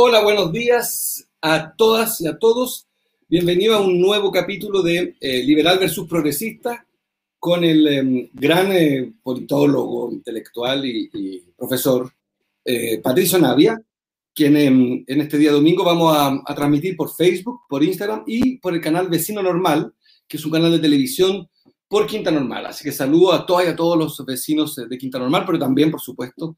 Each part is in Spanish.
Hola, buenos días a todas y a todos. Bienvenido a un nuevo capítulo de eh, Liberal versus Progresista con el em, gran eh, politólogo, intelectual y, profesor eh, Patricio Navia, quien em, en este día domingo vamos a, a, transmitir por Facebook, por Instagram y por el canal Vecino Normal, que es un canal de televisión por Quinta Normal. Así que saludo a todas y a todos los vecinos de Quinta Normal, pero también, por supuesto,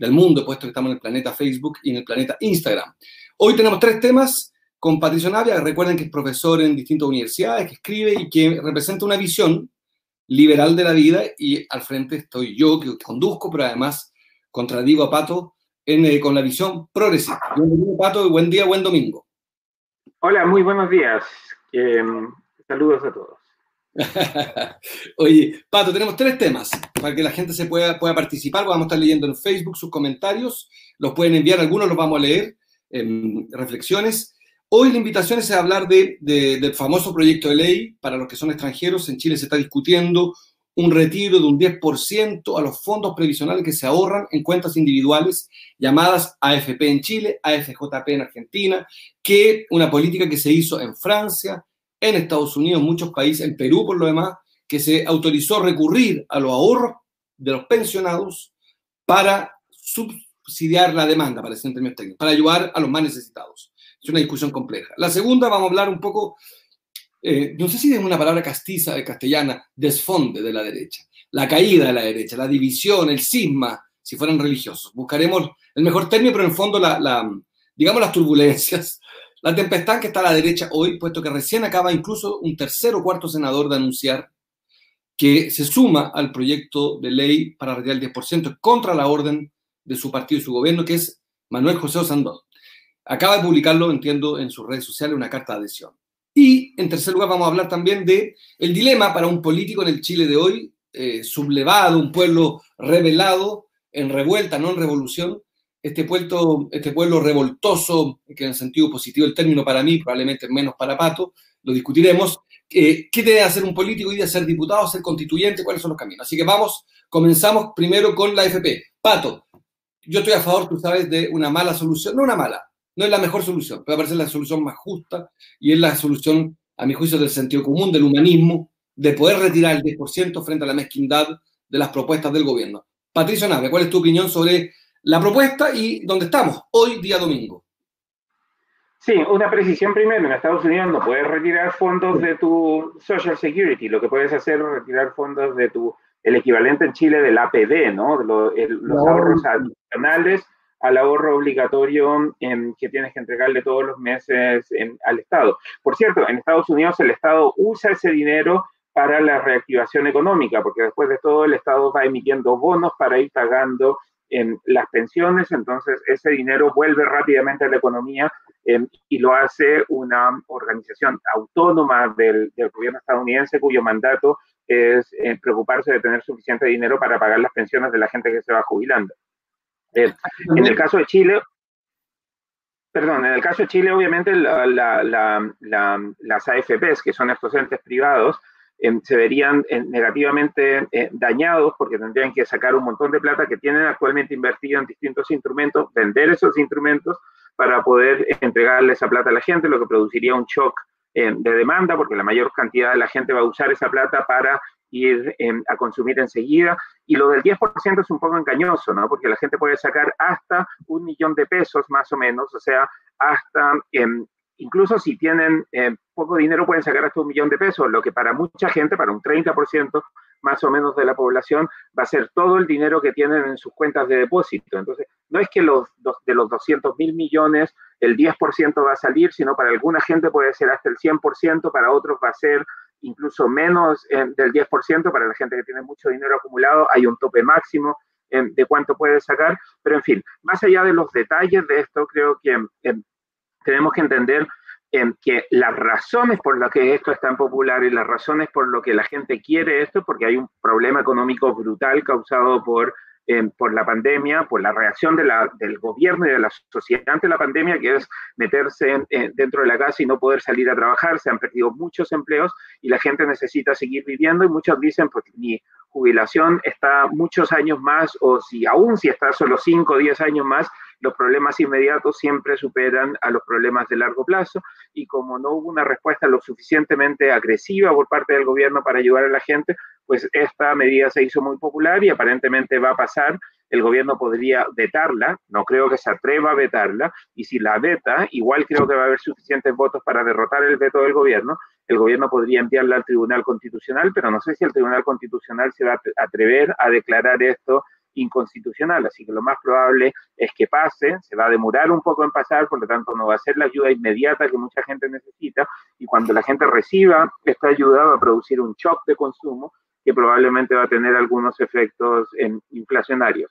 del mundo, puesto que estamos en el planeta Facebook y en el planeta Instagram. Hoy tenemos tres temas con Patricio Navia, recuerden que es profesor en distintas universidades, que escribe y que representa una visión liberal de la vida y al frente estoy yo, que conduzco, pero además contradigo a Pato eh, con la visión progresista. Bienvenido, Pato, y buen día, buen domingo. Hola, muy buenos días. Eh, saludos a todos. Oye, Pato, tenemos tres temas para que la gente se pueda, pueda participar. Vamos a estar leyendo en Facebook sus comentarios. Los pueden enviar, algunos los vamos a leer, reflexiones. Hoy la invitación es a hablar de, del famoso proyecto de ley para los que son extranjeros. En Chile se está discutiendo un retiro de un 10% a los fondos previsionales que se ahorran en cuentas individuales llamadas AFP en Chile, AFJP en Argentina, que una política que se hizo en Francia, en Estados Unidos, muchos países, en Perú por lo demás, que se autorizó recurrir a los ahorros de los pensionados para subsidiar la demanda, para decir para ayudar a los más necesitados. Es una discusión compleja. La segunda, vamos a hablar un poco, eh, no sé si es una palabra castiza, de castellana, desfonde de la derecha, la caída de la derecha, la división, el cisma, si fueran religiosos. Buscaremos el mejor término, pero en el fondo, la, digamos, las turbulencias la tempestad que está a la derecha hoy, puesto que recién acaba incluso un tercer o cuarto senador de anunciar que se suma al proyecto de ley para retirar el 10% contra la orden de su partido y su gobierno, que es Manuel José Osandón. Acaba de publicarlo, entiendo, en sus redes sociales una carta de adhesión. Y en tercer lugar vamos a hablar también de el dilema para un político en el Chile de hoy, eh, sublevado, un pueblo rebelado, en revuelta, no en revolución, este pueblo, este pueblo revoltoso, que en el sentido positivo el término para mí, probablemente menos para Pato, lo discutiremos. Eh, ¿Qué debe hacer un político hoy día? ¿Ser diputado, ser constituyente? ¿Cuáles son los caminos? Así que vamos, comenzamos primero con la FP. Pato, yo estoy a favor, tú sabes, de una mala solución, no una mala, no es la mejor solución, puede parecer la solución más justa y es la solución, a mi juicio, del sentido común, del humanismo, de poder retirar el 10% frente a la mezquindad de las propuestas del gobierno. Patricio Nave, ¿cuál es tu opinión sobre la propuesta y dónde estamos, hoy día domingo. Sí, una precisión primero, en Estados Unidos no puedes retirar fondos de tu Social Security, lo que puedes hacer es retirar fondos de tu, el equivalente en Chile del APD, ¿no? Los, ahorros adicionales al ahorro obligatorio que tienes que entregarle todos los meses al Estado. Por cierto, en Estados Unidos el Estado usa ese dinero para la reactivación económica, porque después de todo el Estado va emitiendo bonos para ir pagando en las pensiones, entonces ese dinero vuelve rápidamente a la economía em, y lo hace una organización autónoma del, gobierno estadounidense cuyo mandato es eh, preocuparse de tener suficiente dinero para pagar las pensiones de la gente que se va jubilando. Eh, en el caso de Chile, perdón, en el caso de Chile obviamente las AFPs, que son estos entes privados, se verían eh, negativamente eh, dañados porque tendrían que sacar un montón de plata que tienen actualmente invertido en distintos instrumentos, vender esos instrumentos para poder entregarle esa plata a la gente, lo que produciría un shock em, de demanda porque la mayor cantidad de la gente va a usar esa plata para ir em, a consumir enseguida. Y lo del 10% es un poco engañoso, ¿no? Porque la gente puede sacar hasta un millón de pesos más o menos, o sea, hasta incluso si tienen eh, poco dinero pueden sacar hasta un millón de pesos, lo que para mucha gente, para un 30% más o menos de la población, va a ser todo el dinero que tienen en sus cuentas de depósito. Entonces, no es que los, de los 200 mil millones el 10% va a salir, sino para alguna gente puede ser hasta el 100%, para otros va a ser incluso menos eh, del 10%, para la gente que tiene mucho dinero acumulado hay un tope máximo eh, de cuánto puede sacar, pero en fin, más allá de los detalles de esto, creo que tenemos que entender que las razones por las que esto es tan popular y las razones por lo que la gente quiere esto, porque hay un problema económico brutal causado por, por la pandemia, por la reacción de la, del gobierno y de la sociedad ante la pandemia, que es meterse dentro de la casa y no poder salir a trabajar. Se han perdido muchos empleos y la gente necesita seguir viviendo y muchos dicen, pues mi jubilación está muchos años más o si aún si está solo 5 o 10 años más, los problemas inmediatos siempre superan a los problemas de largo plazo y como no hubo una respuesta lo suficientemente agresiva por parte del gobierno para ayudar a la gente, pues esta medida se hizo muy popular y aparentemente va a pasar. El gobierno podría vetarla, no creo que se atreva a vetarla, y si la veta, igual creo que va a haber suficientes votos para derrotar el veto del gobierno, el gobierno podría enviarla al Tribunal Constitucional, pero no sé si el Tribunal Constitucional se va a atrever a declarar esto inconstitucional, así que lo más probable es que pase, se va a demorar un poco en pasar, por lo tanto no va a ser la ayuda inmediata que mucha gente necesita y cuando la gente reciba esta ayuda va a producir un shock de consumo que probablemente va a tener algunos efectos inflacionarios.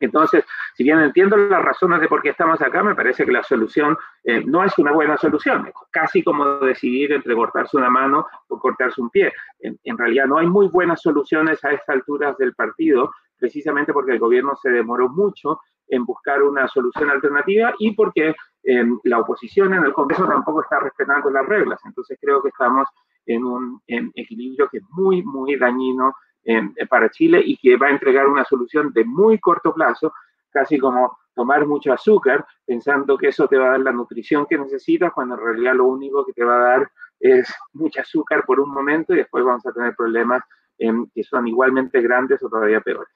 Entonces, si bien entiendo las razones de por qué estamos acá, me parece que la solución eh, no es una buena solución. Es casi como decidir entre cortarse una mano o cortarse un pie. En, en, realidad no hay muy buenas soluciones a estas alturas del partido, precisamente porque el gobierno se demoró mucho en buscar una solución alternativa y porque eh, la oposición en el Congreso tampoco está respetando las reglas. Entonces creo que estamos en un equilibrio que es muy, muy dañino eh, para Chile y que va a entregar una solución de muy corto plazo, casi como tomar mucho azúcar pensando que eso te va a dar la nutrición que necesitas, cuando en realidad lo único que te va a dar es mucho azúcar por un momento y después vamos a tener problemas eh, que son igualmente grandes o todavía peores.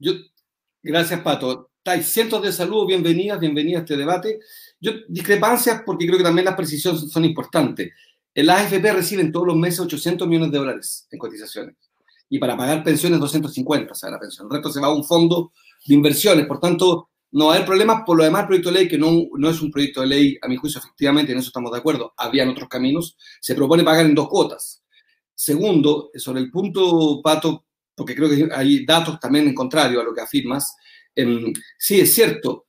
Yo, gracias, Pato. Hay cientos de saludos, bienvenidas, bienvenidas a este debate. Yo, discrepancias, porque creo que también las precisiones son importantes. El AFP reciben todos los meses 800 millones de dólares en cotizaciones. Y para pagar pensiones, 250, o sea, la pensión. El resto se va a un fondo de inversiones. Por tanto, no va a haber problemas. Por lo demás, el proyecto de ley, que no, no es un proyecto de ley, a mi juicio, efectivamente, en eso estamos de acuerdo, habían otros caminos, se propone pagar en dos cuotas. Segundo, sobre el punto, Pato, porque creo que hay datos también en contrario a lo que afirmas. Em, sí, es cierto,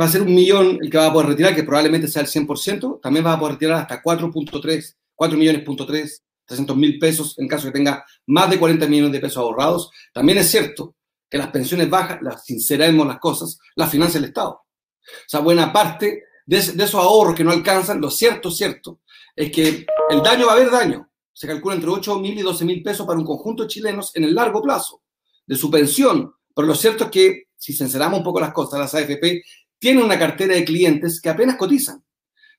va a ser un millón el que va a poder retirar, que probablemente sea el 100%, también va a poder retirar hasta 4.3, 4 millones, punto 3, 300 mil pesos en caso que tenga más de 40 millones de pesos ahorrados. También es cierto que las pensiones bajas, las sinceremos las cosas, las financia el Estado. O sea, buena parte de, de esos ahorros que no alcanzan, lo cierto, cierto, es que el daño va a haber daño, se calcula entre 8 mil y 12 mil pesos para un conjunto de chilenos en el largo plazo de su pensión. Pero lo cierto es que, si sinceramos un poco las cosas, las AFP tienen una cartera de clientes que apenas cotizan.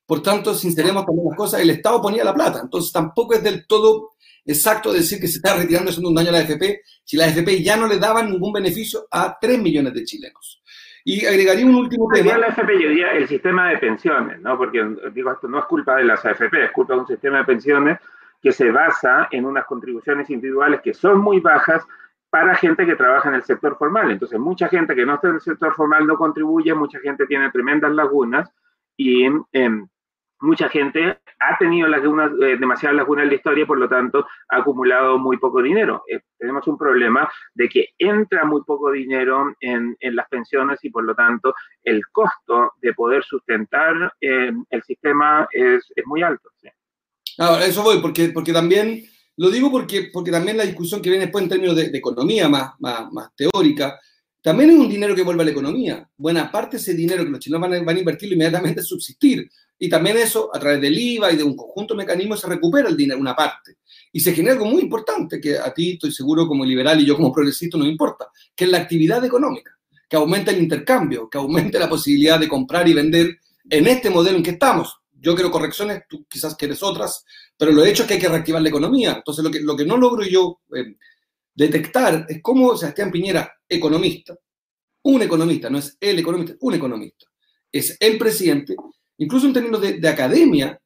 Por tanto, sinceremos también las cosas, el Estado ponía la plata. Entonces, tampoco es del todo exacto decir que se está retirando haciendo un daño a la AFP si la AFP ya no le daban ningún beneficio a 3 millones de chilenos. Y agregaría un último tema. La AFP, yo diría el sistema de pensiones, ¿no? Porque, digo, esto no es culpa de las AFP, es culpa de un sistema de pensiones que se basa en unas contribuciones individuales que son muy bajas para gente que trabaja en el sector formal. Entonces, mucha gente que no está en el sector formal no contribuye, mucha gente tiene tremendas lagunas y em, mucha gente ha tenido lagunas, eh, demasiadas lagunas en la historia, por lo tanto, ha acumulado muy poco dinero. Eh, tenemos un problema de que entra muy poco dinero en, en las pensiones y, por lo tanto, el costo de poder sustentar em, el sistema es, es muy alto. ¿sí? Ahora, eso voy, porque, porque también, lo digo porque, porque también la discusión que viene después en términos de, economía más, más, más, teórica, también es un dinero que vuelve a la economía. Buena parte de ese dinero que los chilenos van a, van a invertirlo inmediatamente es subsistir. Y también eso, a través del IVA y de un conjunto de mecanismos, se recupera el dinero, una parte. Y se genera algo muy importante, que a ti estoy seguro como liberal y yo como progresista no importa, que es la actividad económica, que aumenta el intercambio, que aumente la posibilidad de comprar y vender en este modelo en que estamos yo quiero correcciones, tú quizás quieres otras, pero lo hecho es que hay que reactivar la economía. Entonces, lo que, lo que no logro yo eh, detectar es cómo Sebastián Piñera, economista, un economista, no es el economista, un economista, es el presidente, incluso en términos de, academia,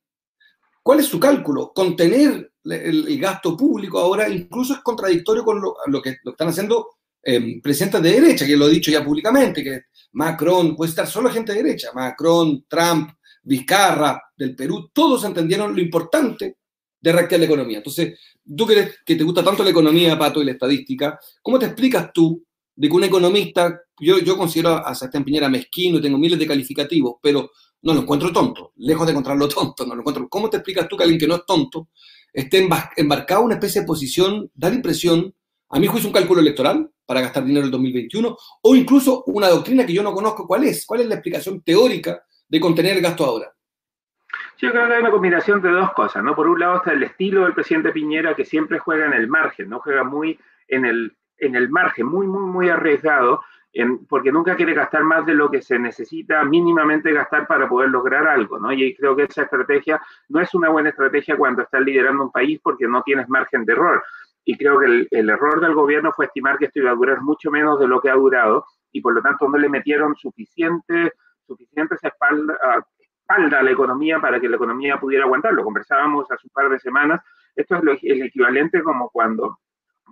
¿cuál es su cálculo? Contener el, gasto público ahora incluso es contradictorio con lo, que, lo están haciendo eh, presidentes de derecha, que lo he dicho ya públicamente, que Macron, puede estar solo gente de derecha, Macron, Trump, Vizcarra, del Perú, todos entendieron lo importante de reactivar la economía. Entonces, tú que, que te gusta tanto la economía, Pato, y la estadística, ¿cómo te explicas tú de que un economista, yo, yo considero a Sebastián Piñera mezquino y tengo miles de calificativos, pero no lo encuentro tonto, lejos de encontrarlo tonto, no lo encuentro. ¿Cómo te explicas tú que alguien que no es tonto esté embarcado en una especie de posición, da la impresión, a mi juicio, un cálculo electoral para gastar dinero en el 2021, o incluso una doctrina que yo no conozco cuál es, cuál es la explicación teórica de contener el gasto ahora? Yo creo que hay una combinación de dos cosas, ¿no? Por un lado está el estilo del presidente Piñera que siempre juega en el margen, ¿no? Juega muy en el, en el margen, muy, muy, muy arriesgado porque nunca quiere gastar más de lo que se necesita mínimamente gastar para poder lograr algo, ¿no? Y creo que esa estrategia no es una buena estrategia cuando estás liderando un país porque no tienes margen de error. Y creo que el, el error del gobierno fue estimar que esto iba a durar mucho menos de lo que ha durado y por lo tanto no le metieron suficiente, suficientes espalda, espalda a la economía para que la economía pudiera aguantarlo. Conversábamos hace un par de semanas, esto es el equivalente como cuando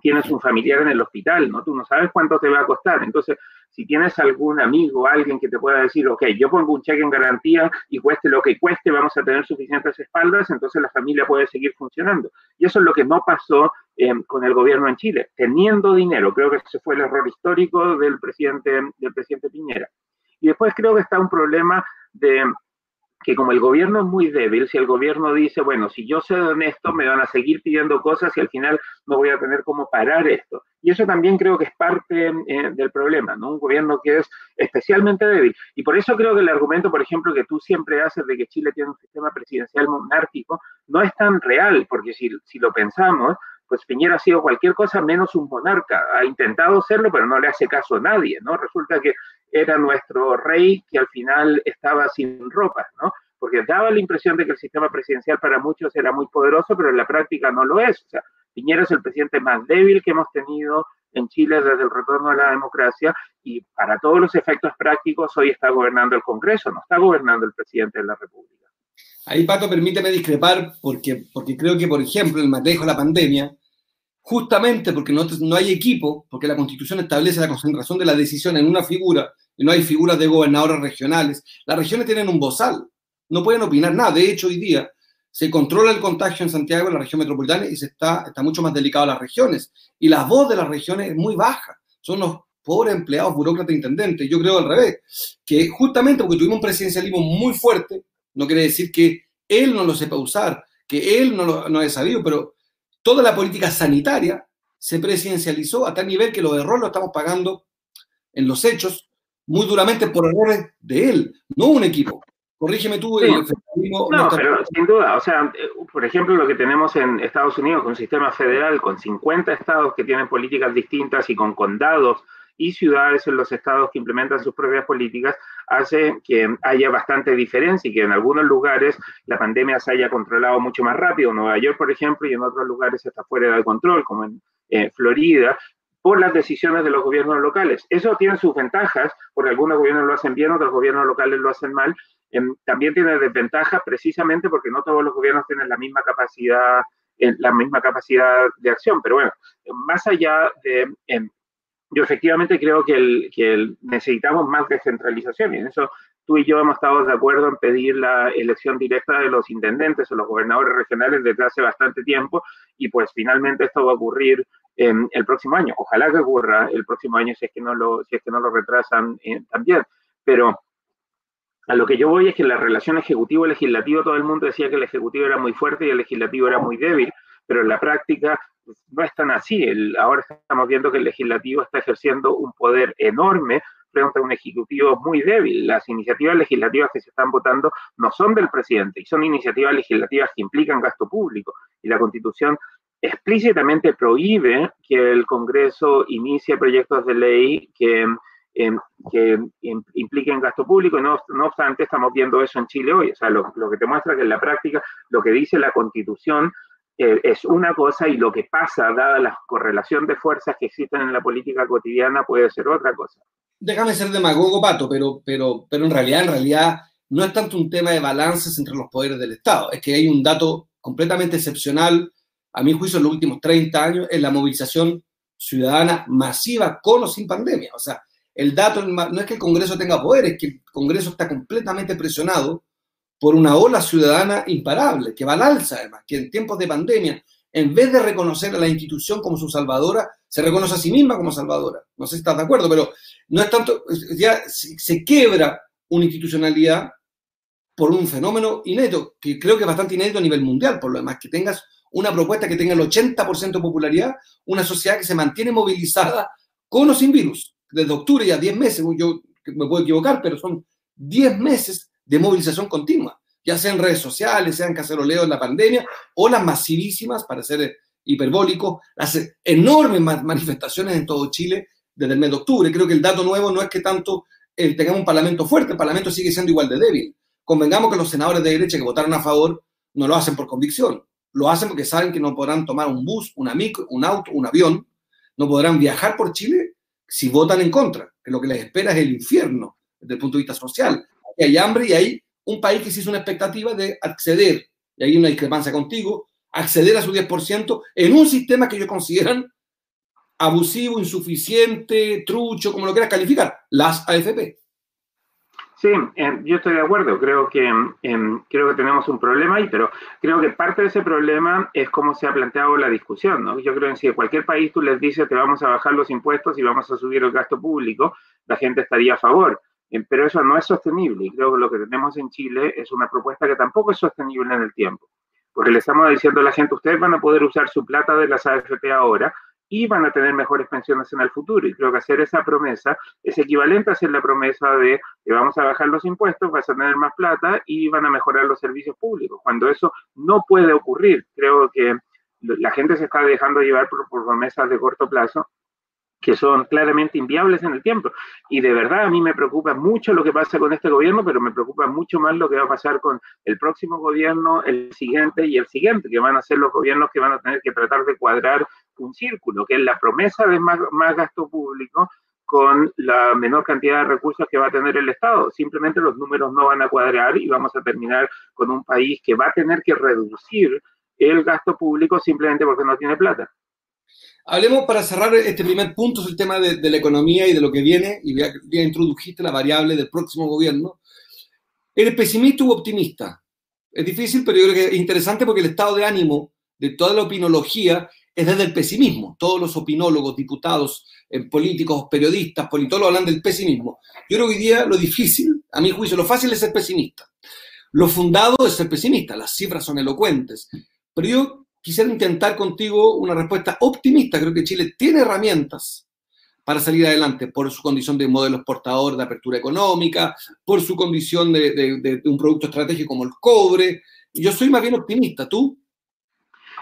tienes un familiar en el hospital, ¿no? Tú no sabes cuánto te va a costar. Entonces, si tienes algún amigo, alguien que te pueda decir, ok, yo pongo un cheque en garantía y cueste lo que cueste, vamos a tener suficientes espaldas, entonces la familia puede seguir funcionando. Y eso es lo que no pasó eh, con el gobierno en Chile, teniendo dinero. Creo que ese fue el error histórico del presidente, del presidente Piñera. Y después creo que está un problema de que como el gobierno es muy débil, si el gobierno dice, bueno, si yo soy honesto, me van a seguir pidiendo cosas y al final no voy a tener cómo parar esto. Y eso también creo que es parte eh, del problema, ¿no? Un gobierno que es especialmente débil. Y por eso creo que el argumento, por ejemplo, que tú siempre haces de que Chile tiene un sistema presidencial monárquico, no es tan real, porque si, si lo pensamos, pues Piñera ha sido cualquier cosa menos un monarca. Ha intentado serlo, pero no le hace caso a nadie, ¿no? Resulta que era nuestro rey que al final estaba sin ropa, ¿no? Porque daba la impresión de que el sistema presidencial para muchos era muy poderoso, pero en la práctica no lo es. O sea, Piñera es el presidente más débil que hemos tenido en Chile desde el retorno a la democracia y para todos los efectos prácticos hoy está gobernando el Congreso, no está gobernando el presidente de la República. Ahí, Pato, permíteme discrepar porque, porque creo que, por ejemplo, el manejo de la pandemia, justamente porque no, no hay equipo, porque la Constitución establece la concentración de la decisión en una figura y no hay figuras de gobernadores regionales, las regiones tienen un bozal, no pueden opinar nada. De hecho, hoy día se controla el contagio en Santiago, en la región metropolitana, y se está, está mucho más delicado las regiones. Y la voz de las regiones es muy baja. Son los pobres empleados, burócratas, intendentes. Yo creo al revés, que justamente porque tuvimos un presidencialismo muy fuerte, no quiere decir que él no lo sepa usar, que él no lo no haya sabido, pero toda la política sanitaria se presidencializó a tal nivel que los errores los estamos pagando en los hechos muy duramente por errores de él, no un equipo. Corrígeme tú. El no, pero sin duda, o sea, por ejemplo, lo que tenemos en Estados Unidos con un sistema federal, con 50 estados que tienen políticas distintas y con condados y ciudades en los estados que implementan sus propias políticas, hace que haya bastante diferencia y que en algunos lugares la pandemia se haya controlado mucho más rápido. Nueva York, por ejemplo, y en otros lugares está fuera de control, como en eh, Florida, por las decisiones de los gobiernos locales. Eso tiene sus ventajas, porque algunos gobiernos lo hacen bien, otros gobiernos locales lo hacen mal. Em, también tiene desventajas precisamente porque no todos los gobiernos tienen la misma capacidad la misma capacidad de acción. Pero bueno, más allá de em, yo efectivamente creo que, el, necesitamos más descentralización y en eso tú y yo hemos estado de acuerdo en pedir la elección directa de los intendentes o los gobernadores regionales desde hace bastante tiempo y pues finalmente esto va a ocurrir el próximo año. Ojalá que ocurra el próximo año si es que no lo, si es que no lo retrasan eh, también. Pero a lo que yo voy es que la relación ejecutivo-legislativo, todo el mundo decía que el ejecutivo era muy fuerte y el legislativo era muy débil, pero en la práctica no es tan así. El, ahora estamos viendo que el legislativo está ejerciendo un poder enorme frente a un ejecutivo muy débil. Las iniciativas legislativas que se están votando no son del presidente y son iniciativas legislativas que implican gasto público. Y la constitución explícitamente prohíbe que el Congreso inicie proyectos de ley que, em, que impliquen gasto público. No, no obstante, estamos viendo eso en Chile hoy. O sea, lo, lo que te muestra que en la práctica lo que dice la constitución eh, es una cosa y lo que pasa, dada la correlación de fuerzas que existen en la política cotidiana, puede ser otra cosa. Déjame ser demagogo, Pato, pero, pero, pero en realidad, en realidad no es tanto un tema de balances entre los poderes del Estado, es que hay un dato completamente excepcional, a mi juicio, en los últimos 30 años, en la movilización ciudadana masiva con o sin pandemia. O sea, el dato no es que el Congreso tenga poder, es que el Congreso está completamente presionado por una ola ciudadana imparable, que va al alza además, que en tiempos de pandemia, en vez de reconocer a la institución como su salvadora, se reconoce a sí misma como salvadora. No sé si estás de acuerdo, pero no es tanto, ya se quiebra una institucionalidad por un fenómeno inédito, que creo que es bastante inédito a nivel mundial, por lo demás, que tengas una propuesta que tenga el 80% de popularidad, una sociedad que se mantiene movilizada con o sin virus. Desde octubre ya 10 meses, yo me puedo equivocar, pero son 10 meses de movilización continua, ya sea en redes sociales, sean caceroleos en la pandemia, o las masivísimas, para ser hiperbólico, las enormes manifestaciones en todo Chile desde el mes de octubre. Creo que el dato nuevo no es que tanto eh, tengamos un parlamento fuerte, el parlamento sigue siendo igual de débil. Convengamos que los senadores de derecha que votaron a favor no lo hacen por convicción, lo hacen porque saben que no podrán tomar un bus, una micro, un auto, un avión, no podrán viajar por Chile si votan en contra, que lo que les espera es el infierno desde el punto de vista social. Hay hambre y hay un país que se hizo una expectativa de acceder, y hay una discrepancia contigo, acceder a su 10% en un sistema que ellos consideran abusivo, insuficiente, trucho, como lo quieras calificar, las AFP. Sí, em, yo estoy de acuerdo. Creo que, em, creo que tenemos un problema ahí, pero creo que parte de ese problema es cómo se ha planteado la discusión. ¿no? Yo creo que si en cualquier país tú les dices te vamos a bajar los impuestos y vamos a subir el gasto público, la gente estaría a favor. Em, pero eso no es sostenible y creo que lo que tenemos en Chile es una propuesta que tampoco es sostenible en el tiempo. Porque le estamos diciendo a la gente, ustedes van a poder usar su plata de las AFP ahora, y van a tener mejores pensiones en el futuro. Y creo que hacer esa promesa es equivalente a hacer la promesa de que vamos a bajar los impuestos, vas a tener más plata y van a mejorar los servicios públicos. Cuando eso no puede ocurrir, creo que la gente se está dejando llevar por, por promesas de corto plazo que son claramente inviables en el tiempo. Y de verdad a mí me preocupa mucho lo que pasa con este gobierno, pero me preocupa mucho más lo que va a pasar con el próximo gobierno, el siguiente y el siguiente, que van a ser los gobiernos que van a tener que tratar de cuadrar un círculo, que es la promesa de más, más gasto público con la menor cantidad de recursos que va a tener el Estado. Simplemente los números no van a cuadrar y vamos a terminar con un país que va a tener que reducir el gasto público simplemente porque no tiene plata. Hablemos para cerrar este primer punto, es el tema de, la economía y de lo que viene, y ya, introdujiste la variable del próximo gobierno. ¿Eres pesimista u optimista? Es difícil, pero yo creo que es interesante porque el estado de ánimo de toda la opinología es desde el pesimismo. Todos los opinólogos, diputados, eh, políticos, periodistas, politólogos hablan del pesimismo. Yo creo que hoy día lo difícil, a mi juicio, lo fácil es ser pesimista. Lo fundado es ser pesimista, las cifras son elocuentes. Pero yo quisiera intentar contigo una respuesta optimista. Creo que Chile tiene herramientas para salir adelante por su condición de modelo exportador de apertura económica, por su condición de, un producto estratégico como el cobre. Yo soy más bien optimista. ¿Tú?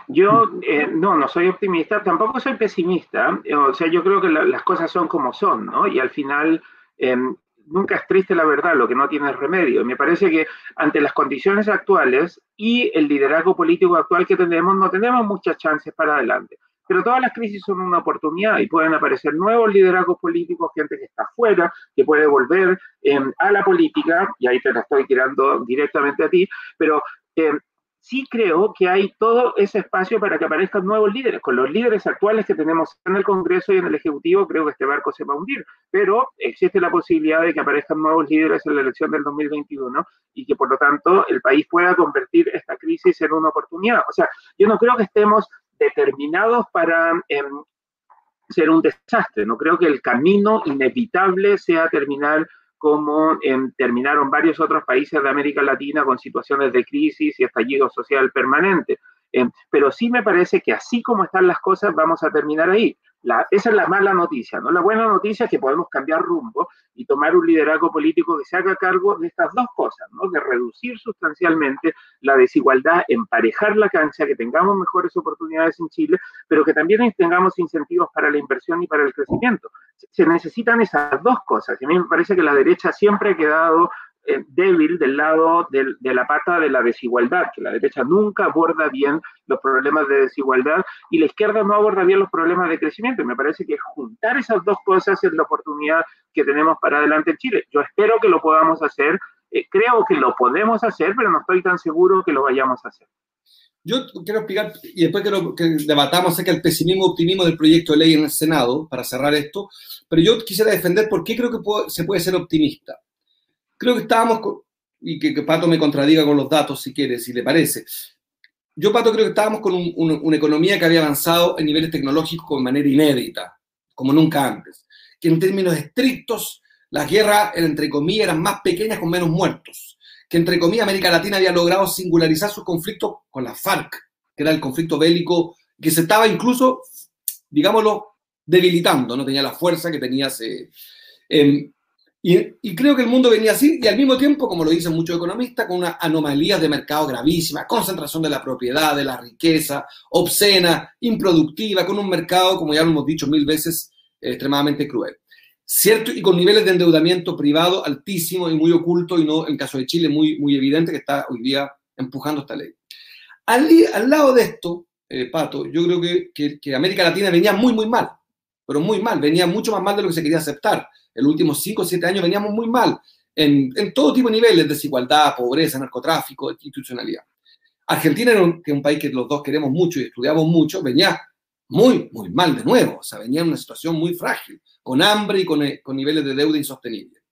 Yo eh, no, no soy optimista, tampoco soy pesimista. O sea, yo creo que las cosas son como son, ¿no? Y al final em, nunca es triste la verdad, lo que no tiene remedio. Me parece que ante las condiciones actuales y el liderazgo político actual que tenemos, no tenemos muchas chances para adelante. Pero todas las crisis son una oportunidad y pueden aparecer nuevos liderazgos políticos, gente que está afuera, que puede volver em, a la política, y ahí te la estoy tirando directamente a ti, pero em, sí creo que hay todo ese espacio para que aparezcan nuevos líderes. Con los líderes actuales que tenemos en el Congreso y en el Ejecutivo, creo que este barco se va a hundir, pero existe la posibilidad de que aparezcan nuevos líderes en la elección del 2021 y que por lo tanto el país pueda convertir esta crisis en una oportunidad. O sea, yo no creo que estemos determinados para em, ser un desastre, no creo que el camino inevitable sea terminar como terminaron varios otros países de América Latina con situaciones de crisis y estallido social permanente. Em, pero sí me parece que así como están las cosas, vamos a terminar ahí esa es la mala noticia, ¿no? La buena noticia es que podemos cambiar rumbo y tomar un liderazgo político que se haga cargo de estas dos cosas, ¿no? De reducir sustancialmente la desigualdad, emparejar la cancha, que tengamos mejores oportunidades en Chile, pero que también tengamos incentivos para la inversión y para el crecimiento. Se necesitan esas dos cosas. Y a mí me parece que la derecha siempre ha quedado eh, débil del lado de, la pata de la desigualdad, que la derecha nunca aborda bien los problemas de desigualdad y la izquierda no aborda bien los problemas de crecimiento. Me parece que juntar esas dos cosas es la oportunidad que tenemos para adelante en Chile. Yo espero que lo podamos hacer, eh, creo que lo podemos hacer, pero no estoy tan seguro que lo vayamos a hacer. Yo quiero explicar, y después quiero que debatamos acerca del pesimismo optimismo del proyecto de ley en el Senado, para cerrar esto, pero yo quisiera defender por qué creo que se puede ser optimista creo que estábamos, y que, Pato me contradiga con los datos si quiere, si le parece. Yo, Pato, creo que estábamos con una economía que había avanzado en niveles tecnológicos de manera inédita, como nunca antes. Que en términos estrictos, las guerras, entre comillas, eran más pequeñas con menos muertos. Que, entre comillas, América Latina había logrado singularizar sus conflictos con la FARC, que era el conflicto bélico que se estaba incluso, digámoslo, debilitando, no tenía la fuerza que tenía hace... Eh, y, creo que el mundo venía así y al mismo tiempo, como lo dicen muchos economistas, con unas anomalías de mercado gravísimas, concentración de la propiedad, de la riqueza, obscena, improductiva, con un mercado, como ya lo hemos dicho mil veces, extremadamente cruel. Cierto, y con niveles de endeudamiento privado altísimos y muy oculto, y no en caso de Chile muy, muy evidente, que está hoy día empujando esta ley. Al, lado de esto, eh, Pato, yo creo que, que, América Latina venía muy, muy mal, pero muy mal, venía mucho más mal de lo que se quería aceptar. En los últimos 5 o 7 años veníamos muy mal en, en, todo tipo de niveles, desigualdad, pobreza, narcotráfico, institucionalidad. Argentina, que es un país que los dos queremos mucho y estudiamos mucho, venía muy, muy mal de nuevo, o sea, venía en una situación muy frágil con hambre y con, eh, con niveles de deuda insostenibles.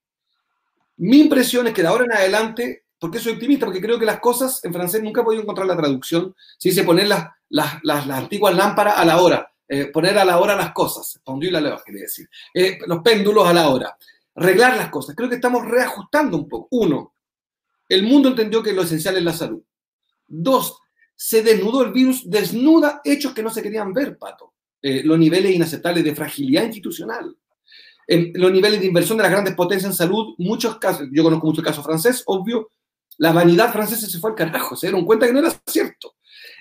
Mi impresión es que de ahora en adelante, porque soy optimista, porque creo que las cosas en francés nunca he podido encontrar la traducción, si dice poner las, las, las, antiguas lámparas a la hora, eh, poner a la hora las cosas, pendule la hora, quería decir, eh, los péndulos a la hora, arreglar las cosas. Creo que estamos reajustando un poco. Uno, el mundo entendió que lo esencial es la salud. Dos, se desnudó el virus, desnuda hechos que no se querían ver, Pato. los niveles inaceptables de fragilidad institucional en los niveles de inversión de las grandes potencias en salud, muchos casos, yo conozco mucho el caso francés, obvio, la vanidad francesa se fue al carajo, se dieron cuenta que no era cierto.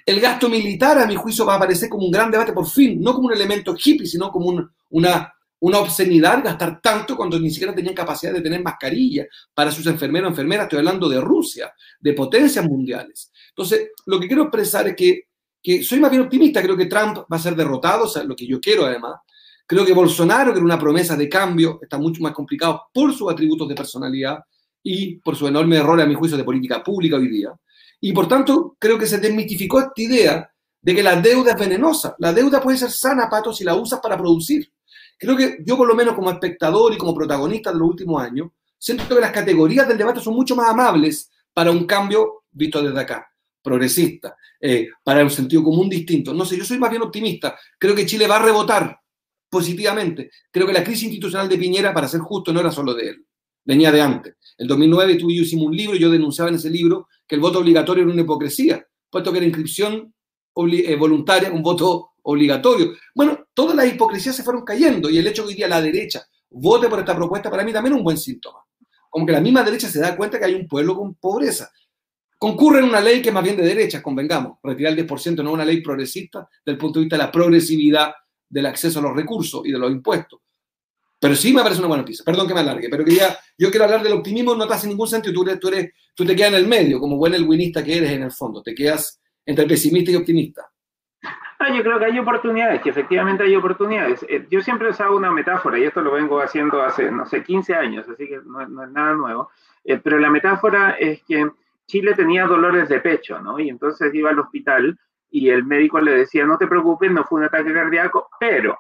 El gasto militar, a mi juicio, va a aparecer como un gran debate por fin, no como un elemento hippie, sino como una, una obscenidad gastar tanto cuando ni siquiera tenían capacidad de tener mascarilla para sus enfermeros o enfermeras. Estoy hablando de Rusia, de potencias mundiales. Entonces, lo que quiero expresar es que, que soy más bien optimista, creo que Trump va a ser derrotado, o sea, lo que yo quiero además, Creo que Bolsonaro, que era una promesa de cambio, está mucho más complicado por sus atributos de personalidad y por su enorme error, a mi juicio, de política pública hoy día. Y por tanto, creo que se desmitificó esta idea de que la deuda es venenosa. La deuda puede ser sana, Pato, si la usas para producir. Creo que yo, por lo menos como espectador y como protagonista de los últimos años, siento que las categorías del debate son mucho más amables para un cambio visto desde acá, progresista, eh, para un sentido común distinto. No sé, yo soy más bien optimista. Creo que Chile va a rebotar positivamente. Creo que la crisis institucional de Piñera, para ser justo, no era solo de él, venía de antes. El 2009 tú y yo hicimos un libro yo denunciaba en ese libro que el voto obligatorio era una hipocresía, puesto que era inscripción eh, voluntaria, un voto obligatorio. Bueno, todas las hipocresías se fueron cayendo y el hecho que hoy día la derecha vote por esta propuesta para mí también es un buen síntoma. Como que la misma derecha se da cuenta que hay un pueblo con pobreza. Concurre en una ley que es más bien de derecha, convengamos. Retirar el 10% no es una ley progresista desde el punto de vista de la progresividad del acceso a los recursos y de los impuestos. Pero sí me parece una buena noticia. Perdón que me alargue, pero quería, yo quiero hablar del optimismo, no te hace ningún sentido. Tú, eres, tú te quedas en el medio, como buen elwinista que eres en el fondo. Te quedas entre pesimista y optimista. Ah, yo creo que hay oportunidades, que efectivamente hay oportunidades. Eh, yo siempre he usado una metáfora, y esto lo vengo haciendo hace, no sé, 15 años, así que no, es nada nuevo. Eh, pero la metáfora es que Chile tenía dolores de pecho, ¿no? Y entonces iba al hospital y el médico le decía, no te preocupes, no fue un ataque cardíaco, pero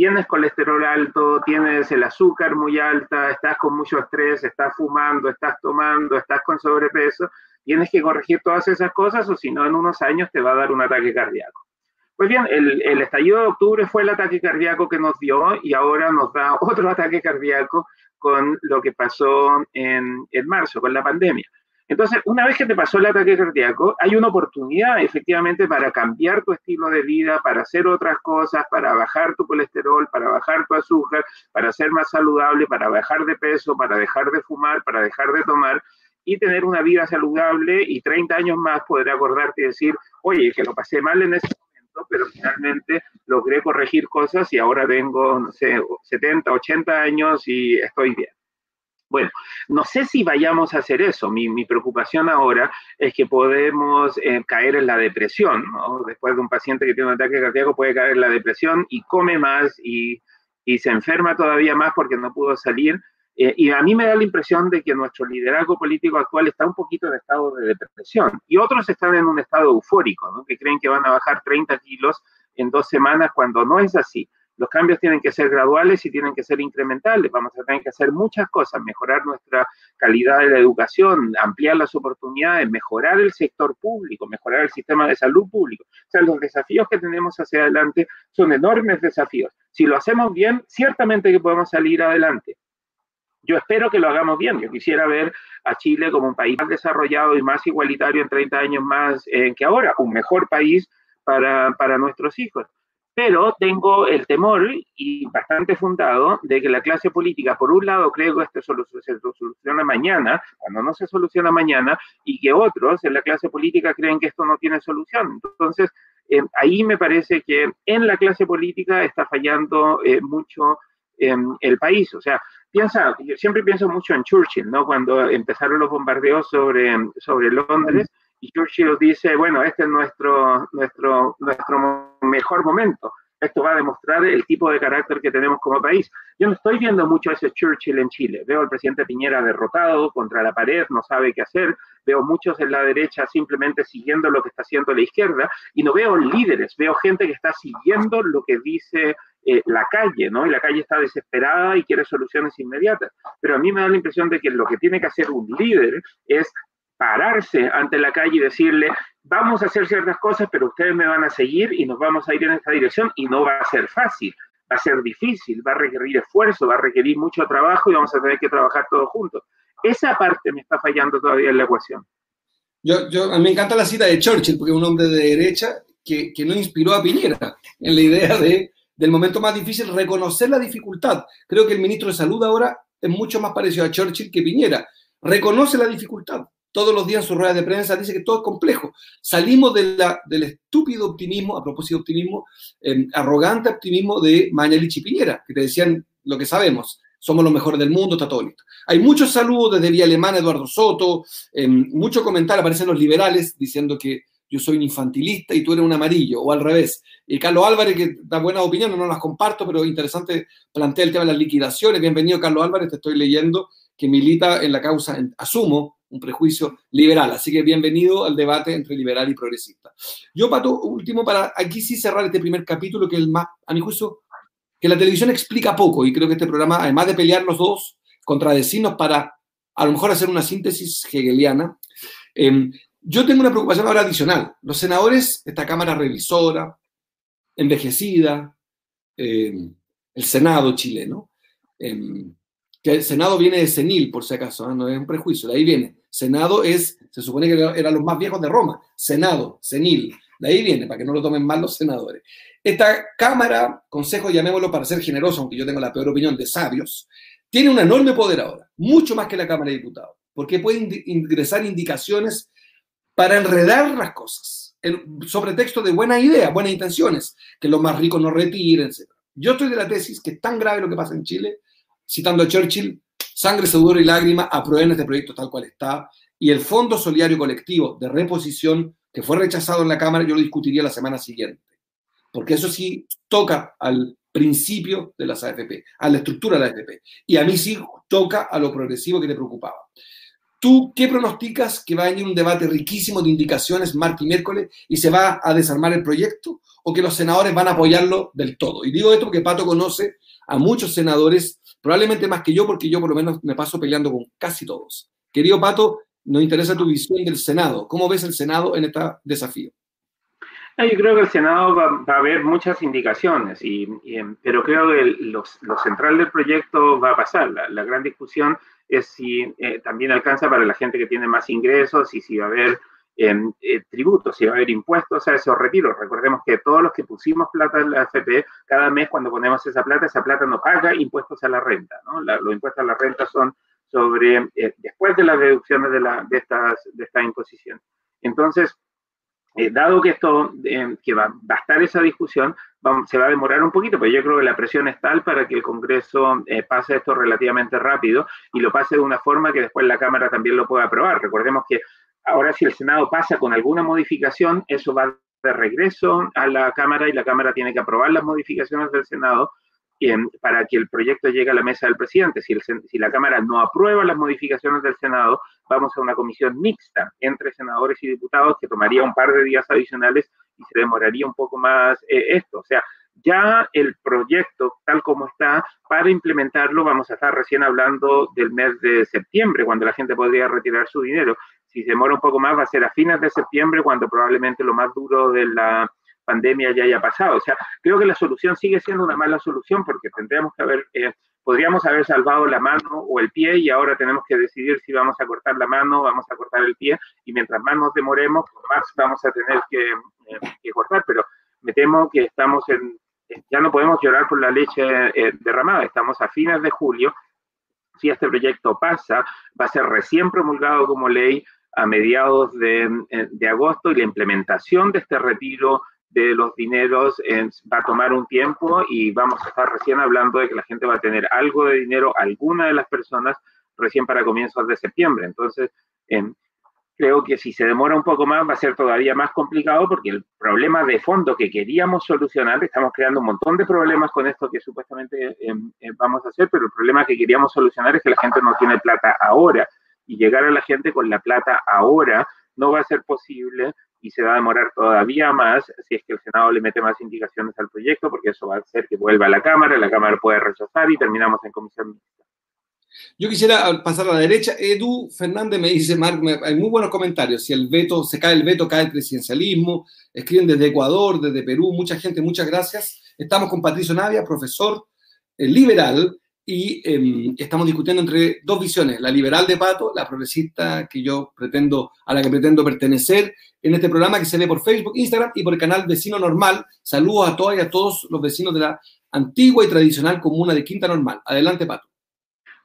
tienes colesterol alto, tienes el azúcar muy alta, estás con mucho estrés, estás fumando, estás tomando, estás con sobrepeso, tienes que corregir todas esas cosas o si no, en unos años te va a dar un ataque cardíaco. Pues bien, el, estallido de octubre fue el ataque cardíaco que nos dio y ahora nos da otro ataque cardíaco con lo que pasó en, en marzo, con la pandemia. Entonces, una vez que te pasó el ataque cardíaco, hay una oportunidad efectivamente para cambiar tu estilo de vida, para hacer otras cosas, para bajar tu colesterol, para bajar tu azúcar, para ser más saludable, para bajar de peso, para dejar de fumar, para dejar de tomar y tener una vida saludable y 30 años más poder acordarte y decir, oye, que lo pasé mal en ese momento, pero finalmente logré corregir cosas y ahora tengo, no sé, 70, 80 años y estoy bien. Bueno, no sé si vayamos a hacer eso. Mi, preocupación ahora es que podemos eh, caer en la depresión. Después de un paciente que tiene un ataque cardíaco puede caer en la depresión y come más y, se enferma todavía más porque no pudo salir. Eh, y a mí me da la impresión de que nuestro liderazgo político actual está un poquito en estado de depresión y otros están en un estado eufórico, que creen que van a bajar 30 kilos en dos semanas cuando no es así. Los cambios tienen que ser graduales y tienen que ser incrementales. Vamos a tener que hacer muchas cosas, mejorar nuestra calidad de la educación, ampliar las oportunidades, mejorar el sector público, mejorar el sistema de salud público. O sea, los desafíos que tenemos hacia adelante son enormes desafíos. Si lo hacemos bien, ciertamente que podemos salir adelante. Yo espero que lo hagamos bien. Yo quisiera ver a Chile como un país más desarrollado y más igualitario en 30 años más eh, que ahora, un mejor país para, para nuestros hijos pero tengo el temor, y bastante fundado, de que la clase política, por un lado, cree que esto se soluciona mañana, cuando no se soluciona mañana, y que otros en la clase política creen que esto no tiene solución. Entonces, ahí me parece que en la clase política está fallando mucho el país. O sea, piensa, yo siempre pienso mucho en Churchill, ¿no? Cuando empezaron los bombardeos sobre, sobre Londres y Churchill dice, bueno, este es nuestro, nuestro, nuestro mejor momento. Esto va a demostrar el tipo de carácter que tenemos como país. Yo no estoy viendo mucho a ese Churchill en Chile. Veo al presidente Piñera derrotado contra la pared, no sabe qué hacer. Veo muchos en la derecha simplemente siguiendo lo que está haciendo la izquierda y no veo líderes. Veo gente que está siguiendo lo que dice eh, la calle, ¿no? Y la calle está desesperada y quiere soluciones inmediatas. Pero a mí me da la impresión de que lo que tiene que hacer un líder es pararse ante la calle y decirle, vamos a hacer ciertas cosas, pero ustedes me van a seguir y nos vamos a ir en esta dirección y no va a ser fácil, va a ser difícil, va a requerir esfuerzo, va a requerir mucho trabajo y vamos a tener que trabajar todos juntos. Esa parte me está fallando todavía en la ecuación. Yo, yo, a mí me encanta la cita de Churchill, porque es un hombre de derecha que, que no inspiró a Piñera en la idea de del momento más difícil, reconocer la dificultad. Creo que el ministro de Salud ahora es mucho más parecido a Churchill que Piñera. Reconoce la dificultad. Todos los días en su rueda de prensa dice que todo es complejo. Salimos de la, del estúpido optimismo, a propósito de optimismo, eh, arrogante optimismo de Mañalich y Piñera, que te decían lo que sabemos, somos los mejores del mundo, está todo listo. Hay muchos saludos desde Vía Alemana, Eduardo Soto, eh, muchos comentarios, aparecen los liberales diciendo que yo soy un infantilista y tú eres un amarillo, o al revés. Y Carlos Álvarez, que da buenas opiniones, no las comparto, pero interesante, plantea el tema de las liquidaciones. Bienvenido, Carlos Álvarez, te estoy leyendo, que milita en la causa, asumo, un prejuicio liberal. Así que bienvenido al debate entre liberal y progresista. Yo, Pato, último, para aquí sí cerrar este primer capítulo, que es el más, a mi juicio, que la televisión explica poco, y creo que este programa, además de pelear los dos, contradecirnos para a lo mejor hacer una síntesis hegeliana, eh, yo tengo una preocupación ahora adicional. Los senadores, esta Cámara revisora, envejecida, eh, el Senado chileno, em, que el Senado viene de senil, por si acaso, ¿eh? no es un prejuicio, de ahí viene. Senado es, se supone que eran los más viejos de Roma, Senado, senil, de ahí viene, para que no lo tomen mal los senadores. Esta Cámara, Consejo, llamémoslo para ser generoso, aunque yo tengo la peor opinión, de sabios, tiene un enorme poder ahora, mucho más que la Cámara de Diputados, porque puede ingresar indicaciones para enredar las cosas, sobre texto de buenas ideas, buenas intenciones, que los más ricos no retiren, etc. Yo estoy de la tesis que es tan grave lo que pasa en Chile, citando a Churchill, sangre, sudor y lágrima, aprueben este proyecto tal cual está, y el Fondo Solidario Colectivo de Reposición, que fue rechazado en la Cámara, yo lo discutiría la semana siguiente, porque eso sí toca al principio de las AFP, a la estructura de la AFP, y a mí sí toca a lo progresivo que te preocupaba. ¿Tú qué pronosticas que va a venir un debate riquísimo de indicaciones martes y miércoles y se va a desarmar el proyecto o que los senadores van a apoyarlo del todo? Y digo esto porque Pato conoce a muchos senadores, probablemente más que yo, porque yo por lo menos me paso peleando con casi todos. Querido Pato, nos interesa tu visión del Senado. ¿Cómo ves el Senado en este desafío? Yo creo que el Senado va, a haber muchas indicaciones, y, pero creo que lo, central del proyecto va a pasar. la gran discusión es si eh, también alcanza para la gente que tiene más ingresos y si va a haber em, tributos, si va a haber impuestos a esos retiros. Recordemos que todos los que pusimos plata en la AFP, cada mes cuando ponemos esa plata, esa plata no paga impuestos a la renta. los impuestos a la renta son sobre, eh, después de las deducciones de, la, de, estas, de esta imposición. Entonces, eh, dado que esto, eh, que va, a estar esa discusión, se va a demorar un poquito, pero yo creo que la presión es tal para que el Congreso eh, pase esto relativamente rápido y lo pase de una forma que después la Cámara también lo pueda aprobar. Recordemos que ahora si el Senado pasa con alguna modificación, eso va de regreso a la Cámara y la Cámara tiene que aprobar las modificaciones del Senado para que el proyecto llegue a la mesa del presidente. Si, la Cámara no aprueba las modificaciones del Senado, vamos a una comisión mixta entre senadores y diputados que tomaría un par de días adicionales y se demoraría un poco más eh, esto. O sea, ya el proyecto, tal como está, para implementarlo vamos a estar recién hablando del mes de septiembre, cuando la gente podría retirar su dinero. Si se demora un poco más, va a ser a fines de septiembre, cuando probablemente lo más duro de la pandemia ya haya pasado. O sea, creo que la solución sigue siendo una mala solución porque tendríamos que haber, eh, podríamos haber salvado la mano o el pie y ahora tenemos que decidir si vamos a cortar la mano, o vamos a cortar el pie y mientras más nos demoremos, más vamos a tener que, eh, cortar. Pero me temo que estamos en, ya no podemos llorar por la leche eh, derramada, estamos a fines de julio. Si este proyecto pasa, va a ser recién promulgado como ley a mediados de, de, agosto y la implementación de este retiro de los dineros va a tomar un tiempo y vamos a estar recién hablando de que la gente va a tener algo de dinero, alguna de las personas, recién para comienzos de septiembre. Entonces, creo que si se demora un poco más va a ser todavía más complicado porque el problema de fondo que queríamos solucionar, estamos creando un montón de problemas con esto que supuestamente vamos a hacer, pero el problema que queríamos solucionar es que la gente no tiene plata ahora y llegar a la gente con la plata ahora no va a ser posible y se va a demorar todavía más si es que el Senado le mete más indicaciones al proyecto, porque eso va a hacer que vuelva a la Cámara, la Cámara puede rechazar y terminamos en comisión. Yo quisiera pasar a la derecha. Edu Fernández me dice, Marc, hay muy buenos comentarios. Si el veto, se cae el veto, cae el presidencialismo. Escriben desde Ecuador, desde Perú. Mucha gente, muchas gracias. Estamos con Patricio Navia, profesor eh, liberal, y em, estamos discutiendo entre dos visiones, la liberal de Pato, la progresista que yo pretendo, a la que pretendo pertenecer en este programa que se ve por Facebook, Instagram y por el canal Vecino Normal. Saludos a todas y a todos los vecinos de la antigua y tradicional comuna de Quinta Normal. Adelante, Pato.